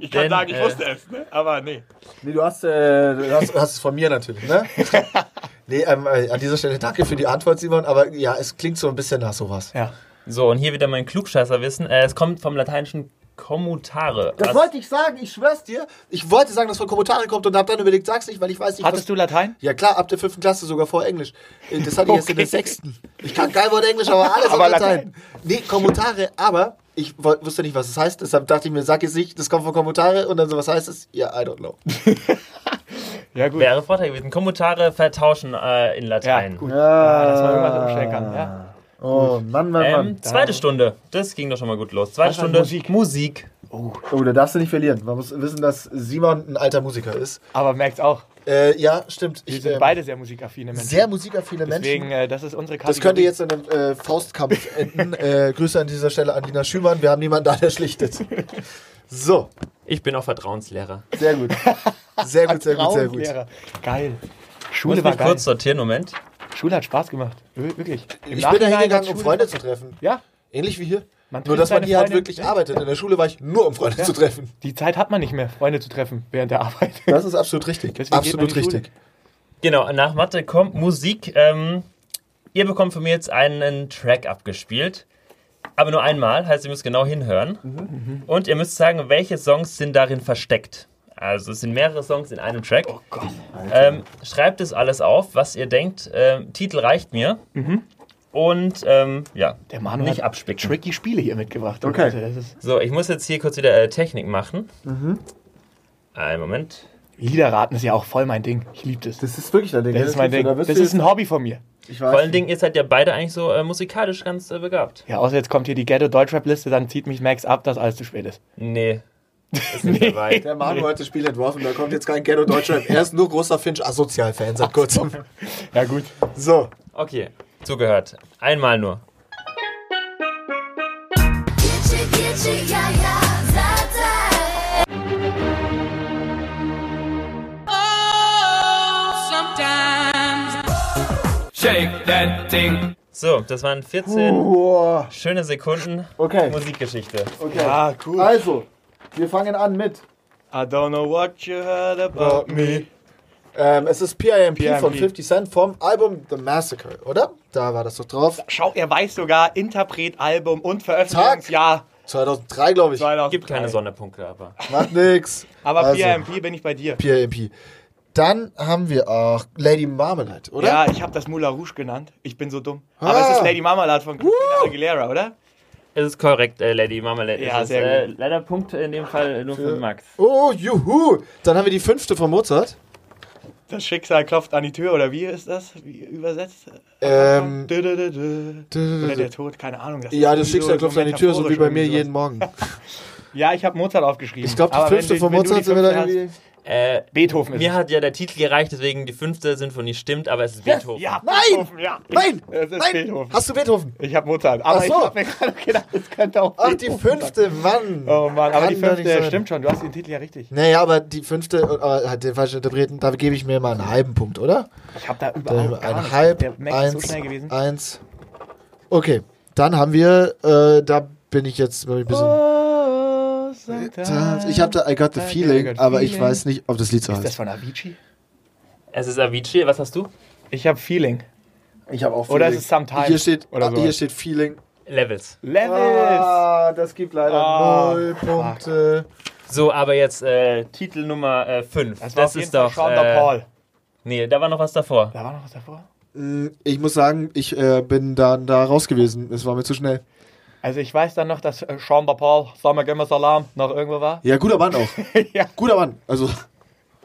ich kann Denn, sagen, ich äh, wusste es, ne? aber nee. Nee, du hast, äh, du hast, hast es von mir natürlich, ne? (laughs) nee, ähm, äh, an dieser Stelle danke für die Antwort, Simon, aber ja, es klingt so ein bisschen nach sowas. Ja. So, und hier wieder mein Klugscheißerwissen. Äh, es kommt vom lateinischen commutare. Das was- wollte ich sagen, ich schwör's dir. Ich wollte sagen, dass von Kommentare kommt und hab dann überlegt, sag's nicht, weil ich weiß nicht, Hattest du Latein? Ja klar, ab der fünften Klasse sogar vor Englisch. Äh, Das hatte ich erst in der Okay. sechsten. Ich kann kein Wort Englisch, aber alles Aber auf Latein. Latein. Nee, Kommentare, aber ich wusste nicht, was es heißt. Deshalb dachte ich mir, sag jetzt nicht, das kommt von Kommentare und dann so, was heißt es? Ja, I don't know. (laughs) Ja, gut. Wäre Vorteil gewesen. Kommutare vertauschen äh, in Ja, Latein. gut. Ja, dass man irgendwas umstellen kann. Ja. Oh, Mann, Mann, Ähm, zweite Stunde. Das ging doch schon mal gut los. Zweite Stunde. Musik? Musik. Oh, da darfst du nicht verlieren. Man muss wissen, dass Simon ein alter Musiker ist. Aber merkt's auch, Äh, ja, stimmt. wir Ich, sind ähm, beide sehr musikaffine Menschen. sehr musikaffine Menschen. Deswegen, äh, das ist unsere Kategorie. Das könnte jetzt in einem äh, Faustkampf enden. (laughs) Äh, Grüße an dieser Stelle an Lina Schümann. Wir haben niemanden da, der schlichtet. So, Ich bin auch Vertrauenslehrer. sehr gut. Sehr gut, sehr gut, sehr gut. Geil. Schule muss war mich geil. kurz sortieren, Moment. Schule hat Spaß gemacht. Wir- Wirklich. Im Ich bin da Nachhinein hingegangen, um Freunde zu treffen. Ja, Ähnlich wie hier. Man Nur, dass man hier halt wirklich arbeitet. In der Schule war ich nur, um Freunde zu treffen. die Zeit hat man nicht mehr, Freunde zu treffen während der Arbeit. Das ist absolut richtig. (laughs) Deswegen absolut Schule. richtig. Genau, nach Mathe kommt Musik. Ähm, ihr bekommt von mir jetzt einen Track abgespielt. Aber nur einmal, heißt, ihr müsst genau hinhören. Mhm. Und ihr müsst sagen, welche Songs sind darin versteckt. Also es sind mehrere Songs in einem Track. Oh Gott. Ähm, schreibt es alles auf, was ihr denkt. Ähm, Titel reicht mir. Und ähm, ja. Der Manu nicht hat abspicken. tricky Spiele hier mitgebracht. Okay. Also, das ist So, ich muss jetzt hier kurz wieder äh, Technik machen. Mhm. Einen Moment. Liederraten ist ja auch voll mein Ding. Ich liebe das. Das ist wirklich dein Ding. Das ist mein Ding. Das ist ein Hobby von mir. ich Vor allen Dingen, ihr seid ja beide eigentlich so äh, musikalisch ganz äh, begabt. Ja, außer jetzt kommt hier die Ghetto-Deutschrap-Liste, dann zieht mich Max ab, dass alles zu spät ist. Nee. (laughs) Ist nicht dabei. Der Manu hat das Spiel entworfen, da kommt jetzt kein Ghetto Deutschrap. Er ist nur großer Finch-Asozial-Fan seit (laughs) kurzem. Ja, gut. So. Okay, zugehört. Einmal nur. So, das waren 14 Boah. schöne Sekunden Okay. Musikgeschichte. okay. Ja, cool. Also, wir fangen an mit. I don't know what you heard about me. Ähm, es ist PIMP, PIMP. von 50 Cent vom Album The Massacre, oder? Da war das doch drauf. Schau, er weiß sogar Interpret, Album und Veröffentlichungsjahr. 2003, glaube ich. 2003. Gibt keine Sonderpunkte, aber. Macht nix. Aber Also, PIMP bin ich bei dir. PIMP. Dann haben wir auch Lady Marmalade, oder? Ja, ich habe das Moulin Rouge genannt. Ich bin so dumm. Ah. Aber es ist Lady Marmalade von Christina Aguilera, oder? Es ist korrekt, äh, Lady Marmalade. Ja, es ist, sehr äh, gut. leider Punkt in dem Fall nur für Max. Oh, juhu. Dann haben wir die fünfte von Mozart. Das Schicksal klopft an die Tür, oder wie ist das? Wie übersetzt? Ähm, Dö, dö, dö. Oder der Tod, keine Ahnung. Das Ja, das so Schicksal klopft an die Tür, so wie bei mir jeden Morgen. (laughs) Ja, ich habe Mozart aufgeschrieben. Ich glaube, die fünfte von Mozart sind wir da irgendwie. Äh, Beethoven ist mir es. hat ja der Titel gereicht, deswegen die fünfte Sinfonie stimmt, aber es ist Beethoven. Ja, Nein! Beethoven, ja. Nein! Es ist Nein! Beethoven. Hast du Beethoven? Ich habe Mozart. Aber Ach so. ich habe mir gerade gedacht, das könnte auch Ach, die Beethoven fünfte, Mann. sein. Oh Mann, aber Kann die fünfte stimmt schon. Du hast den Titel ja richtig. Naja, aber die fünfte äh, hat den falschen Interpreten, da gebe ich mir mal einen halben Punkt, oder? Ich habe da überhaupt gar ein halb, Der Mac so eins, schnell gewesen. eins. Okay, dann haben wir, äh, da bin ich jetzt ein bisschen. Oh, Da- Ich habe da I Got the Feeling, Got aber ich Feeling. weiß nicht, ob das Lied so Ist das heißt. von Avicii? Es ist Avicii, was hast du? Ich habe Feeling. Ich habe auch Oder ist es Sometimes? Hier steht, Oder ah, sowas. hier steht Feeling. Levels. Levels. Ah, das gibt leider Ah, null. Punkte. So, aber jetzt äh, Titel Nummer 5. Das war auf jeden ist doch. Sean Äh, Paul. nee, da war noch was davor. Da war noch was davor. Mm, Ich muss sagen, ich äh, bin dann da raus gewesen. Es war mir zu schnell. Also ich weiß dann noch, dass äh, Sean Paul, Summer Gimmer Salam, noch irgendwo war. Ja, guter Mann auch. (laughs) ja. Guter Mann. Also.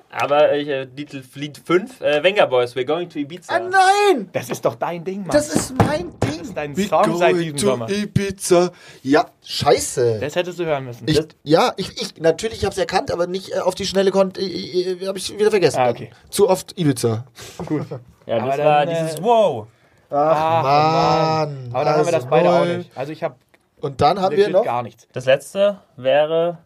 Aber äh, Titel Lied 5, äh, Venga Boys, We're Going to Ibiza. Ah, nein! Das ist doch dein Ding, Mann. Das ist mein Ding. Das ist dein Song seit diesem Sommer. Ibiza. Ja, scheiße. das hättest du hören müssen. Ich, ja, ich, ich natürlich habe es erkannt, aber nicht äh, auf die Schnelle konnte. Äh, äh, habe ich wieder vergessen. Ah, okay. Zu oft Ibiza. Ja, Aber das dann, war äh, dieses Wow. Ach, Mann. Aber dann haben wir das Also beide auch null. nicht. Also ich habe Und dann haben wir noch. gar nichts. Das letzte wäre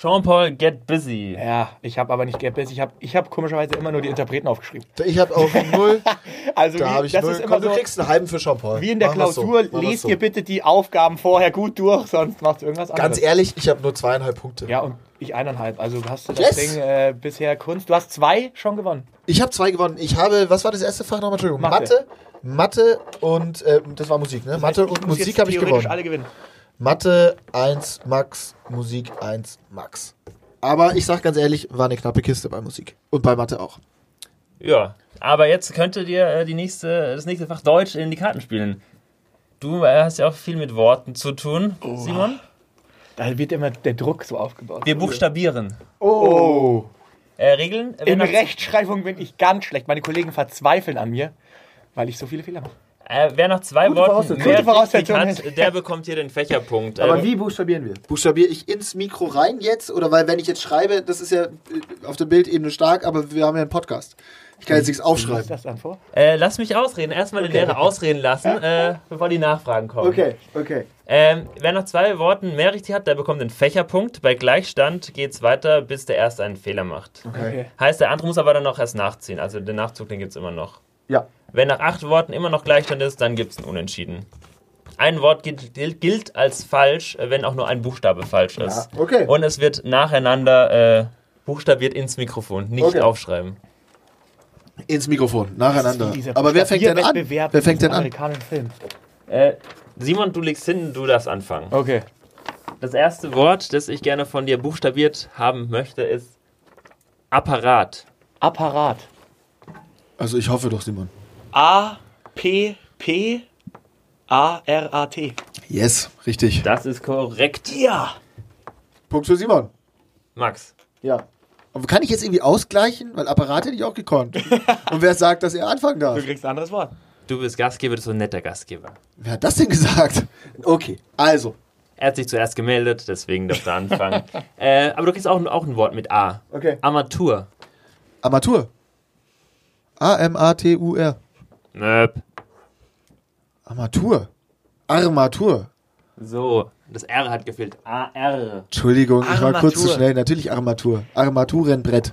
Jean-Paul Get Busy. Ja, ich habe aber nicht Get Busy. Ich habe ich hab komischerweise immer nur die Interpreten aufgeschrieben. Ich habe auch (laughs) null. Also Da wie, habe ich das null. ist immer Komm, so, du kriegst einen halben für Jean-Paul. wie in der so. Klausur, wir's lest so. ihr bitte die Aufgaben vorher gut durch, sonst macht irgendwas anderes. Ganz ehrlich, ich habe nur zweieinhalb Punkte. Ja, und ich eineinhalb. Also hast du das Yes! Ding äh, bisher Kunst. Du hast zwei schon gewonnen. Ich habe zwei gewonnen. Ich habe, was war das erste Fach nochmal? Entschuldigung. Mathe. Mathe. Mathe und, äh, das war Musik, ne? Mathe Ich und muss Musik habe ich theoretisch gewonnen. alle gewinnen. Mathe 1 Max, Musik 1 Max. Aber ich sag ganz ehrlich, war eine knappe Kiste bei Musik. Und bei Mathe auch. Ja, aber jetzt könntet ihr äh, die nächste, das nächste Fach Deutsch in die Karten spielen. Du äh, hast ja auch viel mit Worten zu tun, Simon. Da wird immer der Druck so aufgebaut. Wir buchstabieren. Oh. Äh, Regeln? Wer In Rechtschreibung bin ich ganz schlecht. Meine Kollegen verzweifeln an mir, weil ich so viele Fehler mache. äh, wer noch zwei Gute Worten mehr Voraussetzung. richtig hat, der bekommt hier den Fächerpunkt. Aber Ähm, wie buchstabieren wir? Buchstabiere ich ins Mikro rein jetzt? Oder weil, wenn ich jetzt schreibe, das ist ja äh, auf der Bildebene stark, aber wir haben ja einen Podcast. Ich kann jetzt nichts Was aufschreiben. ist das dann vor? Äh, lass mich ausreden. Erstmal den Lehrer ausreden lassen, (laughs) äh, bevor die Nachfragen kommen. Okay, okay. Ähm, wer nach zwei Worten mehr richtig hat, der bekommt den Fächerpunkt. Bei Gleichstand geht's weiter, bis der Erste einen Fehler macht. Okay. Heißt, der andere muss aber dann noch erst nachziehen. Also den Nachzug, den gibt's immer noch. Ja. Wenn nach acht Worten immer noch Gleichstand ist, dann gibt's ein Unentschieden. Ein Wort gilt, gilt, als falsch, äh, wenn auch nur ein Buchstabe falsch ist. Ja, okay. Und es wird nacheinander äh, buchstabiert ins Mikrofon, nicht Okay. aufschreiben. Ins Mikrofon, nacheinander. Aber wer fängt denn an? Wer fängt denn an? Äh, Simon, du legst hin, du darfst anfangen. Okay. Das erste Wort, das ich gerne von dir buchstabiert haben möchte, ist Apparat. Apparat. Also ich hoffe doch, Simon. A P P A R A T. Yes, richtig. Das ist korrekt. Ja. Punkt für Simon. Max. Ja. Aber kann ich jetzt irgendwie ausgleichen? Weil Apparat hätte ich auch gekonnt. (laughs) Und wer sagt, dass er anfangen darf? Du kriegst ein anderes Wort. Du bist Gastgeber, du bist so ein netter Gastgeber. Wer hat das denn gesagt? Okay, also. Er hat sich zuerst gemeldet, deswegen darfst du anfangen. (laughs) äh, aber du kriegst auch, auch ein Wort mit A. Okay. Amateur. Amateur. A-M-A-T-U-R. Möp. Armatur. Armatur. So, das R hat gefehlt. A-R. Entschuldigung, ich war kurz zu Armatur. schnell. Natürlich Armatur. Armaturenbrett.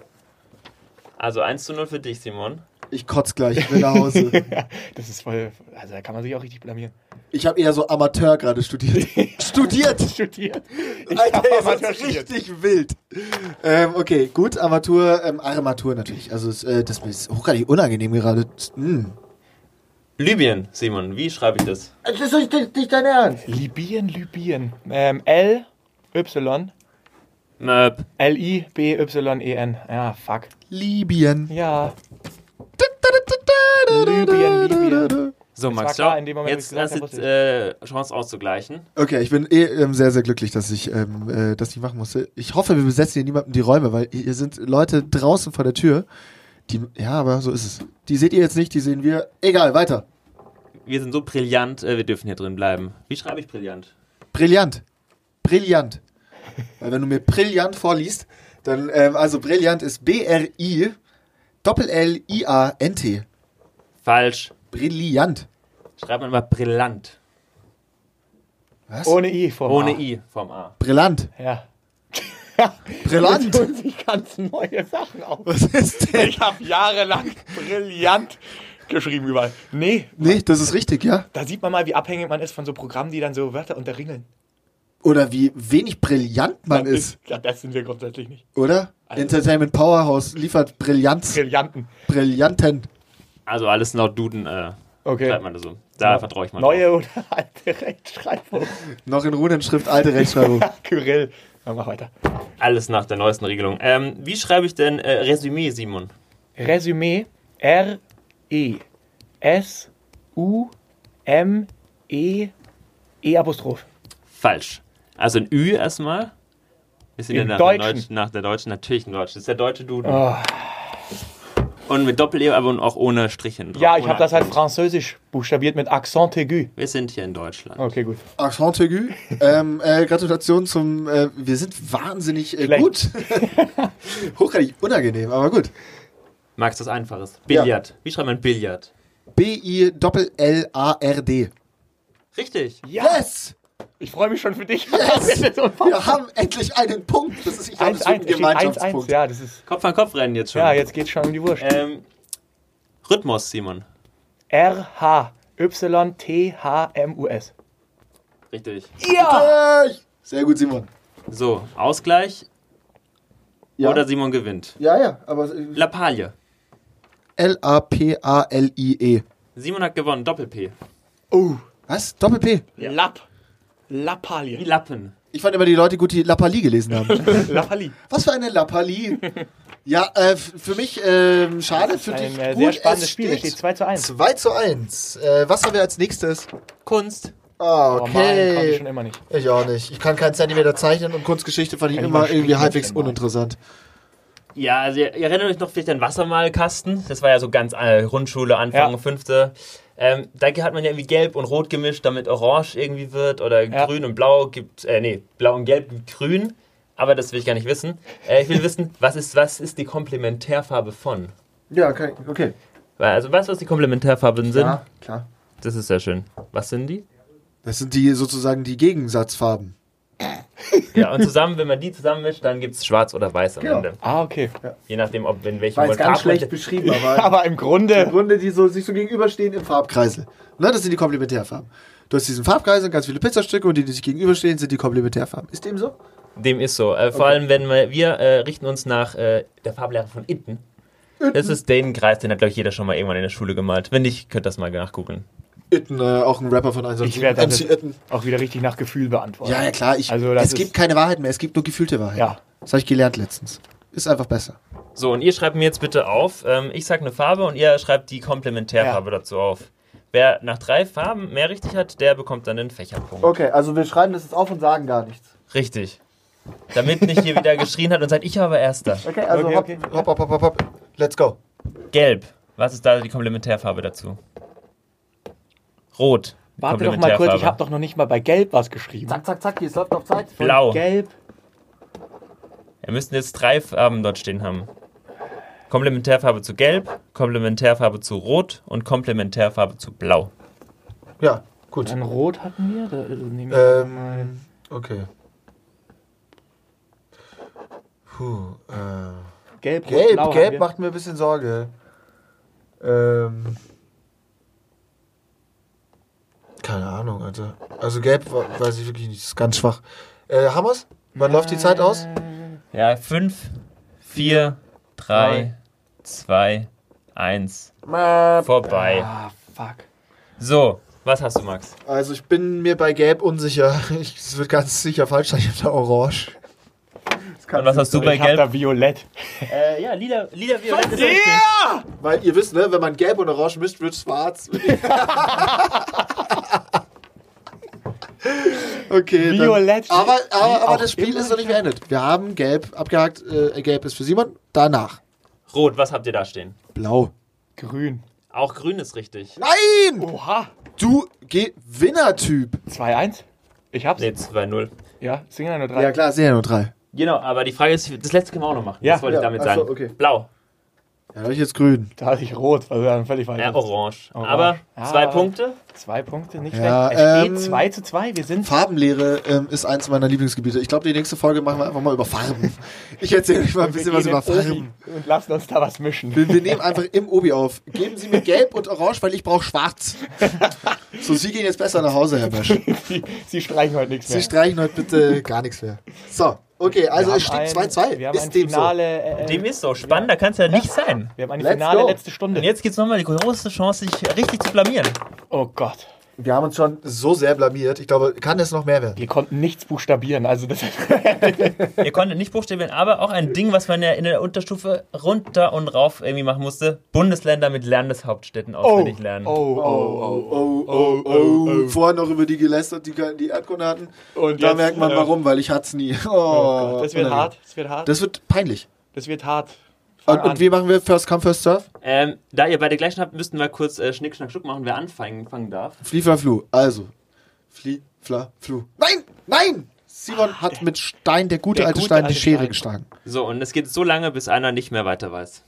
Also 1 zu 0 für dich, Simon. Ich kotz gleich, ich will nach Hause. (laughs) Das ist voll. Also da kann man sich auch richtig blamieren. Ich habe eher so Amateur gerade studiert. (laughs) studiert! Studiert. Ich Alter, Amateur seid studiert. richtig wild. Ähm, okay, gut, Armatur, ähm, Armatur natürlich. Also es, äh, das ist hochgradig unangenehm gerade. Mm. Libyen, Simon. Wie schreibe ich das? Das ist nicht, nicht dein Ernst. Libyen, Libyen. Ähm, L Y Möp. L I B Y E N. Ja, fuck. Libyen. Ja. Libyen, Libyen. So, Max, klar, in dem Moment, Jetzt hast du äh, Chance auszugleichen. Okay, ich bin eh ähm, sehr, sehr glücklich, dass ich ähm, äh, das nicht machen musste. Ich hoffe, wir besetzen hier niemandem die Räume, weil hier sind Leute draußen vor der Tür, Die, ja, aber so ist es. Die seht ihr jetzt nicht, die sehen wir. Egal, weiter. Wir sind so brillant, äh, wir dürfen hier drin bleiben. Wie schreibe ich brillant? Brillant. Brillant. Weil wenn du mir brillant vorliest, dann, ähm, also brillant ist B-R-I Doppel-L-I-A-N-T. Falsch. Brillant. Schreibt man immer brillant. Was? Ohne I vor Ohne I vom A. Brillant. Ja. Brillant. Jetzt tun sich ganz neue Sachen auf. Was ist denn? Ich habe jahrelang brillant geschrieben überall. Nee, Nee, das ist richtig, ja. da sieht man mal, wie abhängig man ist von so Programmen, die dann so Wörter unterringeln. Oder wie wenig brillant man Das ist, Ja, das sind wir grundsätzlich nicht. oder? Also- Entertainment Powerhouse liefert Brillanz. Brillanten. Brillanten. Also alles laut Duden äh, Okay. schreibt man das so. Da vertraue ich mal Neue drauf. oder (laughs) alte Rechtschreibung. Noch in Runenschrift, alte Rechtschreibung. (laughs) Kyrill. Ja, mach weiter. Alles nach der neuesten Regelung. Ähm, wie schreibe ich denn äh, Resümee, Simon? Resümee. R E S U M E E Apostroph. Falsch. Also ein Ü erstmal. Sind Im nach Deutschen. Der Deutschen, nach der Deutschen, natürlich im Deutschen. Das ist der deutsche Duden. Oh. Und mit Doppel-E, aber auch ohne Strichen drauf. Ja, ich habe das halt französisch buchstabiert mit Accent aigu. Wir sind hier in Deutschland. Okay, gut. Accent aigu. Ähm, äh, Gratulation zum. Äh, wir sind wahnsinnig äh, gut. (laughs) Hochgradig unangenehm, aber gut. Magst du was Einfaches? Billard. Wie schreibt man Billard? B-I-L-L-A-R-D. Richtig. Yes! Ich freue mich schon für dich. Yes! (laughs) Wir haben endlich einen Punkt. Das ist, ich glaube, 1, das 1, ein steht 1, 1. Gemeinschaftspunkt. Ja, das ist. Kopf an Kopf rennen jetzt schon. Ja, jetzt geht's schon um die Wurst. Ähm, Rhythmus, Simon. R H Y T H M U S. Richtig. Ja! Sehr gut, Simon. So, Ausgleich Ja, oder Simon gewinnt. ja, ja aber äh, Lappalie. L-A-P-A-L-I-E. Simon hat gewonnen, Doppel-P. Oh, Was? Doppel-P. Lapp. Wie Lappalie. Lappen. Ich fand immer die Leute gut, die Lappalie gelesen haben. (laughs) Lappalie. Was für eine Lappalie. Ja, äh, für mich ähm, schade, für Ein dich äh, gut. sehr spannendes es Spiel. Es steht 2 zu 1. 2 zu 1. Äh, was haben wir als nächstes? Kunst. Ah, Oh Mann, konnte ich okay. schon immer nicht. ich auch nicht. Ich kann keinen Zentimeter zeichnen und Kunstgeschichte fand ich Kann immer mal irgendwie spielen, halbwegs denn mal? Ja, also ihr, ihr erinnert euch noch vielleicht an Wassermalkasten. Das war ja so ganz äh, Grundschule, Anfang Ja. fünfte. Ähm, da hat man ja irgendwie gelb und rot gemischt, damit orange irgendwie wird. Oder Ja. grün und blau gibt, äh, nee, blau und gelb gibt grün. Aber das will ich gar nicht wissen. Äh, ich will wissen, (laughs) was ist, was ist die Komplementärfarbe von? Ja, okay. okay. Also weißt du, was die Komplementärfarben sind? Ja, klar. Das ist sehr schön. Was sind die? Das sind die sozusagen die Gegensatzfarben. Ja, und zusammen, wenn man die zusammenmischt, dann gibt es schwarz oder weiß am Genau. Ende. Ah, okay. Je nachdem, ob in welchem War jetzt ganz schlecht beschrieben, aber (laughs) Aber im im Grunde. Grunde, die so, sich so gegenüberstehen im Farbkreisel. Ne, das sind die Komplementärfarben. Du hast diesen Farbkreisel, ganz viele Pizzastücke und die, die sich gegenüberstehen, sind die Komplementärfarben. Ist dem so? Dem ist so. Äh, vor allem, wenn wir, wir äh, richten uns nach äh, der Farblehre von Itten. Das ist den Kreis, den hat, glaube ich, jeder schon mal irgendwann in der Schule gemalt. Wenn nicht, könnt ihr das mal nachgoogeln. Itten, äh, auch ein Rapper von 1 Ich werde das MC Itten. auch wieder richtig nach Gefühl beantworten. Ja, ja, klar. Ich, Also, es gibt keine Wahrheit mehr, es gibt nur gefühlte Wahrheit. Ja. Das habe ich gelernt letztens. Ist einfach besser. So, und ihr schreibt mir jetzt bitte auf. Ähm, ich sage eine Farbe und ihr schreibt die Komplementärfarbe dazu auf. Wer nach drei Farben mehr richtig hat, der bekommt dann den Fächerpunkt. Okay, also wir schreiben das jetzt auf und sagen gar nichts. Richtig. Damit nicht hier wieder geschrien hat und sagt, ich habe Erster. Okay, also Okay, hopp, okay. hopp, hopp, hopp, hopp, hopp. Let's go. Gelb. Was ist da die Komplementärfarbe dazu? Rot. Warte doch mal kurz, ich habe doch noch nicht mal bei Gelb was geschrieben. Zack, zack, zack, hier, es läuft auf Zeit. Blau. Gelb. Wir müssten jetzt drei Farben dort stehen haben. Komplementärfarbe zu Gelb, Komplementärfarbe zu Rot und Komplementärfarbe zu Blau. Ja, gut. Dann Rot hatten wir. Da, äh, mal. Ähm, okay. Puh, äh. Gelb, Gelb, gelb macht mir ein bisschen Sorge. Ähm. Keine Ahnung, Alter. Also gelb weiß ich wirklich nicht, das ist ganz schwach. Äh, Hammers? Wann läuft die Zeit aus? Ja, 5, 4, 3, 2, 1. Vorbei. Ah, fuck. So, was hast du, Max? Also ich bin mir bei gelb unsicher. (laughs) Ich, es wird ganz sicher falsch sein, ich hab da orange. Und was hast du bei ich hab Gelb? da Violett. Äh, ja, lila, lila violett ist richtig. Weil ihr wisst, ne, wenn man gelb und orange mischt, wird schwarz. (laughs) okay. Violett. Dann, aber aber, aber das Spiel ist noch nicht beendet. Wir haben gelb abgehakt. Äh, gelb ist für Simon. Danach. Rot, was habt ihr da stehen? Blau. Grün. Auch grün ist richtig. Nein! Oha. Du Gewinnertyp. 2-1. Ich hab's. Nee, 2-0. Ja, es sind ja nur drei. Ja klar, nur drei. Genau, aber die Frage ist, das letzte können wir auch noch machen. Ja. das wollte ich Ja, damit ach sagen. so, okay. Blau, Ja, da hab ich jetzt grün. Da hatte ich rot, also dann völlig falsch. ja, orange. Orange. Aber Ah, zwei Punkte. Zwei Punkte, nicht Ja, schlecht. Es ähm, steht 2 zu 2. Wir sind. Farbenlehre ähm, ist eins meiner Lieblingsgebiete. Ich glaube, die nächste Folge machen wir einfach mal über Farben. Ich erzähle euch mal ein bisschen wir was über Farben. Und lassen uns da was mischen. Wir, wir nehmen einfach im Obi auf. Geben Sie mir gelb und orange, weil ich brauche schwarz. So, Sie gehen jetzt besser nach Hause, Herr Bösch. (laughs) Sie, Sie streichen heute nichts Sie mehr. streichen heute bitte gar nichts mehr. So, okay, also es steht ein- 2-2. Wir haben ein Ist dem so. Finale. Äh, Dem ist so. Spannender kann es ja nicht sein. wir haben eine Let's finale go. letzte Stunde. Und jetzt gibt es nochmal die große Chance, sich richtig zu blamieren. Oh Gott. Wir haben uns schon so sehr blamiert. Ich glaube, kann es noch mehr werden. Wir konnten nichts buchstabieren. Also das Ihr (laughs) konntet nicht buchstabieren, aber auch ein Ding, was man ja in der Unterstufe runter und rauf irgendwie machen musste. Bundesländer mit Landeshauptstädten auswendig lernen. Oh, oh, Oh, oh, oh, Vorher noch über die gelästert, die die Erdkunde hatten. Und da merkt man äh, warum, weil ich hat's nie. (laughs) Oh, oh Gott. Das wird hart. Das wird hart. Das wird peinlich. Das wird hart. Fang Und, und wie machen wir First Come, First Serve? Ähm, da ihr beide gleich habt, müssten wir kurz äh, Schnick, Schnack, Schnuck machen, wer anfangen fangen darf. Flie, Fla, Flu. Also. Flie, Fla, Flu. Nein! Nein! Simon hat mit Stein, der gute Der alte gute Stein, die alte Schere Stein. geschlagen. So, und es geht so lange, bis einer nicht mehr weiter weiß.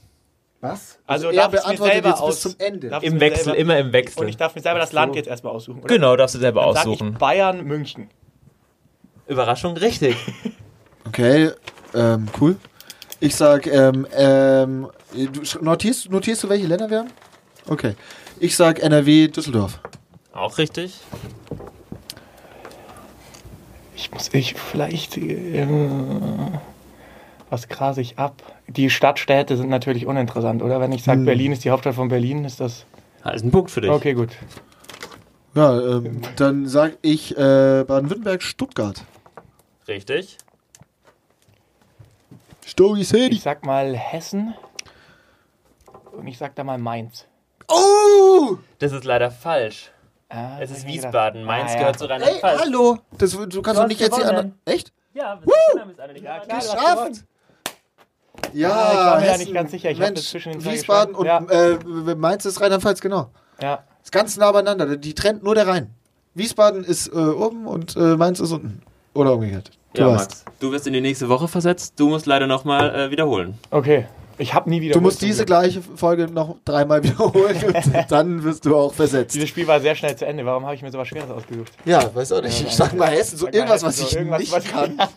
Was? Also er darf ich's mir beantwortet selber jetzt bis aus- zum Ende. darf- Im Wechsel, selber- immer im Wechsel. Und ich darf mir selber das Land jetzt erstmal aussuchen, oder? genau, darfst du selber Dann sag aussuchen. ich Bayern, München. Überraschung, richtig. (laughs) Okay, ähm, cool. Ich sag, ähm, ähm, notierst, notierst du, welche Länder wir haben? Okay. Ich sag NRW, Düsseldorf. Auch richtig. Ich muss ich vielleicht. Äh, was grase ich ab? Die Stadtstädte sind natürlich uninteressant, oder? Wenn ich sage, Berlin ist die Hauptstadt von Berlin, ist das. Das ist ein Punkt für dich. Okay, gut. Ja, ähm, dann sag ich äh, Baden-Württemberg, Stuttgart. Richtig. Story City. Ich sag mal Hessen. Und ich sag da mal Mainz. Oh! Das ist leider falsch. Ah, Es ist. Wiesbaden. Mainz Ah, ja. gehört zu Ey, Rheinland-Pfalz. hallo! Das, du kannst doch nicht jetzt die gewonnen. anderen. Echt? Ja, wir Ja, klar. Geschafft! Ja, Ah, ich war mir da Hessen, nicht ganz sicher. Ich Mensch, zwischen den Wiesbaden und geschrieben. äh, Mainz ist Rheinland-Pfalz, genau. Ja. Ist ganz nah beieinander. Die trennt nur der Rhein. Wiesbaden ist äh, oben und äh, Mainz ist unten. Oder umgekehrt. Du Ja, weißt. Max. Du wirst in die nächste Woche versetzt. Du musst leider nochmal äh, wiederholen. Okay. Ich habe nie wieder. Du musst diese gleiche Folge noch dreimal (laughs) wiederholen und dann wirst du auch versetzt. Dieses Spiel war sehr schnell zu Ende. Warum habe ich mir sowas Schweres ausgesucht? Ja, weiß auch nicht. Ich sag mal Hessen, so irgendwas, was so ich irgendwas, nicht was- kann. (laughs)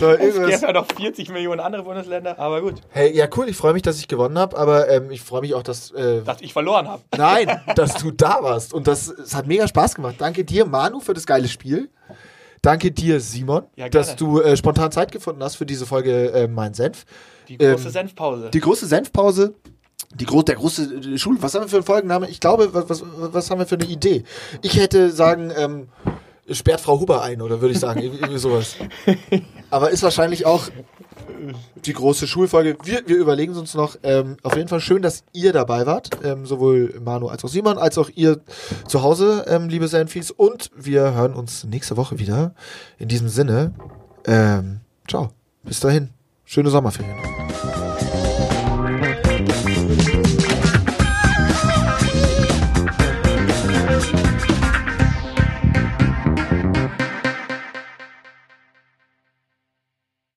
So, Es gibt irgendwas. ja noch 40 Millionen andere Bundesländer, aber gut. Hey, ja cool, ich freue mich, dass ich gewonnen habe, aber ähm, ich freue mich auch, dass... Äh, Dass ich verloren habe. nein, (laughs) dass du da warst. Und das, es hat mega Spaß gemacht. Danke dir, Manu, für das geile Spiel. Danke dir, Simon, Ja, dass du äh, spontan Zeit gefunden hast für diese Folge äh, Mein Senf. Die große Ähm, Senfpause. Die große Senfpause, die gro der große äh, Schul. Was haben wir für einen Folgenname? Ich glaube, was, was, was haben wir für eine Idee? Ich hätte sagen, ähm, sperrt Frau Huber ein, oder würde ich sagen, (laughs) irgendwie sowas. Aber ist wahrscheinlich auch die große Schulfolge. Wir, wir überlegen es uns noch. Ähm, auf jeden Fall schön, dass ihr dabei wart. Ähm, sowohl Manu als auch Simon, als auch ihr zu Hause, ähm, liebe Senfis. Und wir hören uns nächste Woche wieder. In diesem Sinne, ähm, ciao. Bis dahin. Schöne Sommerferien.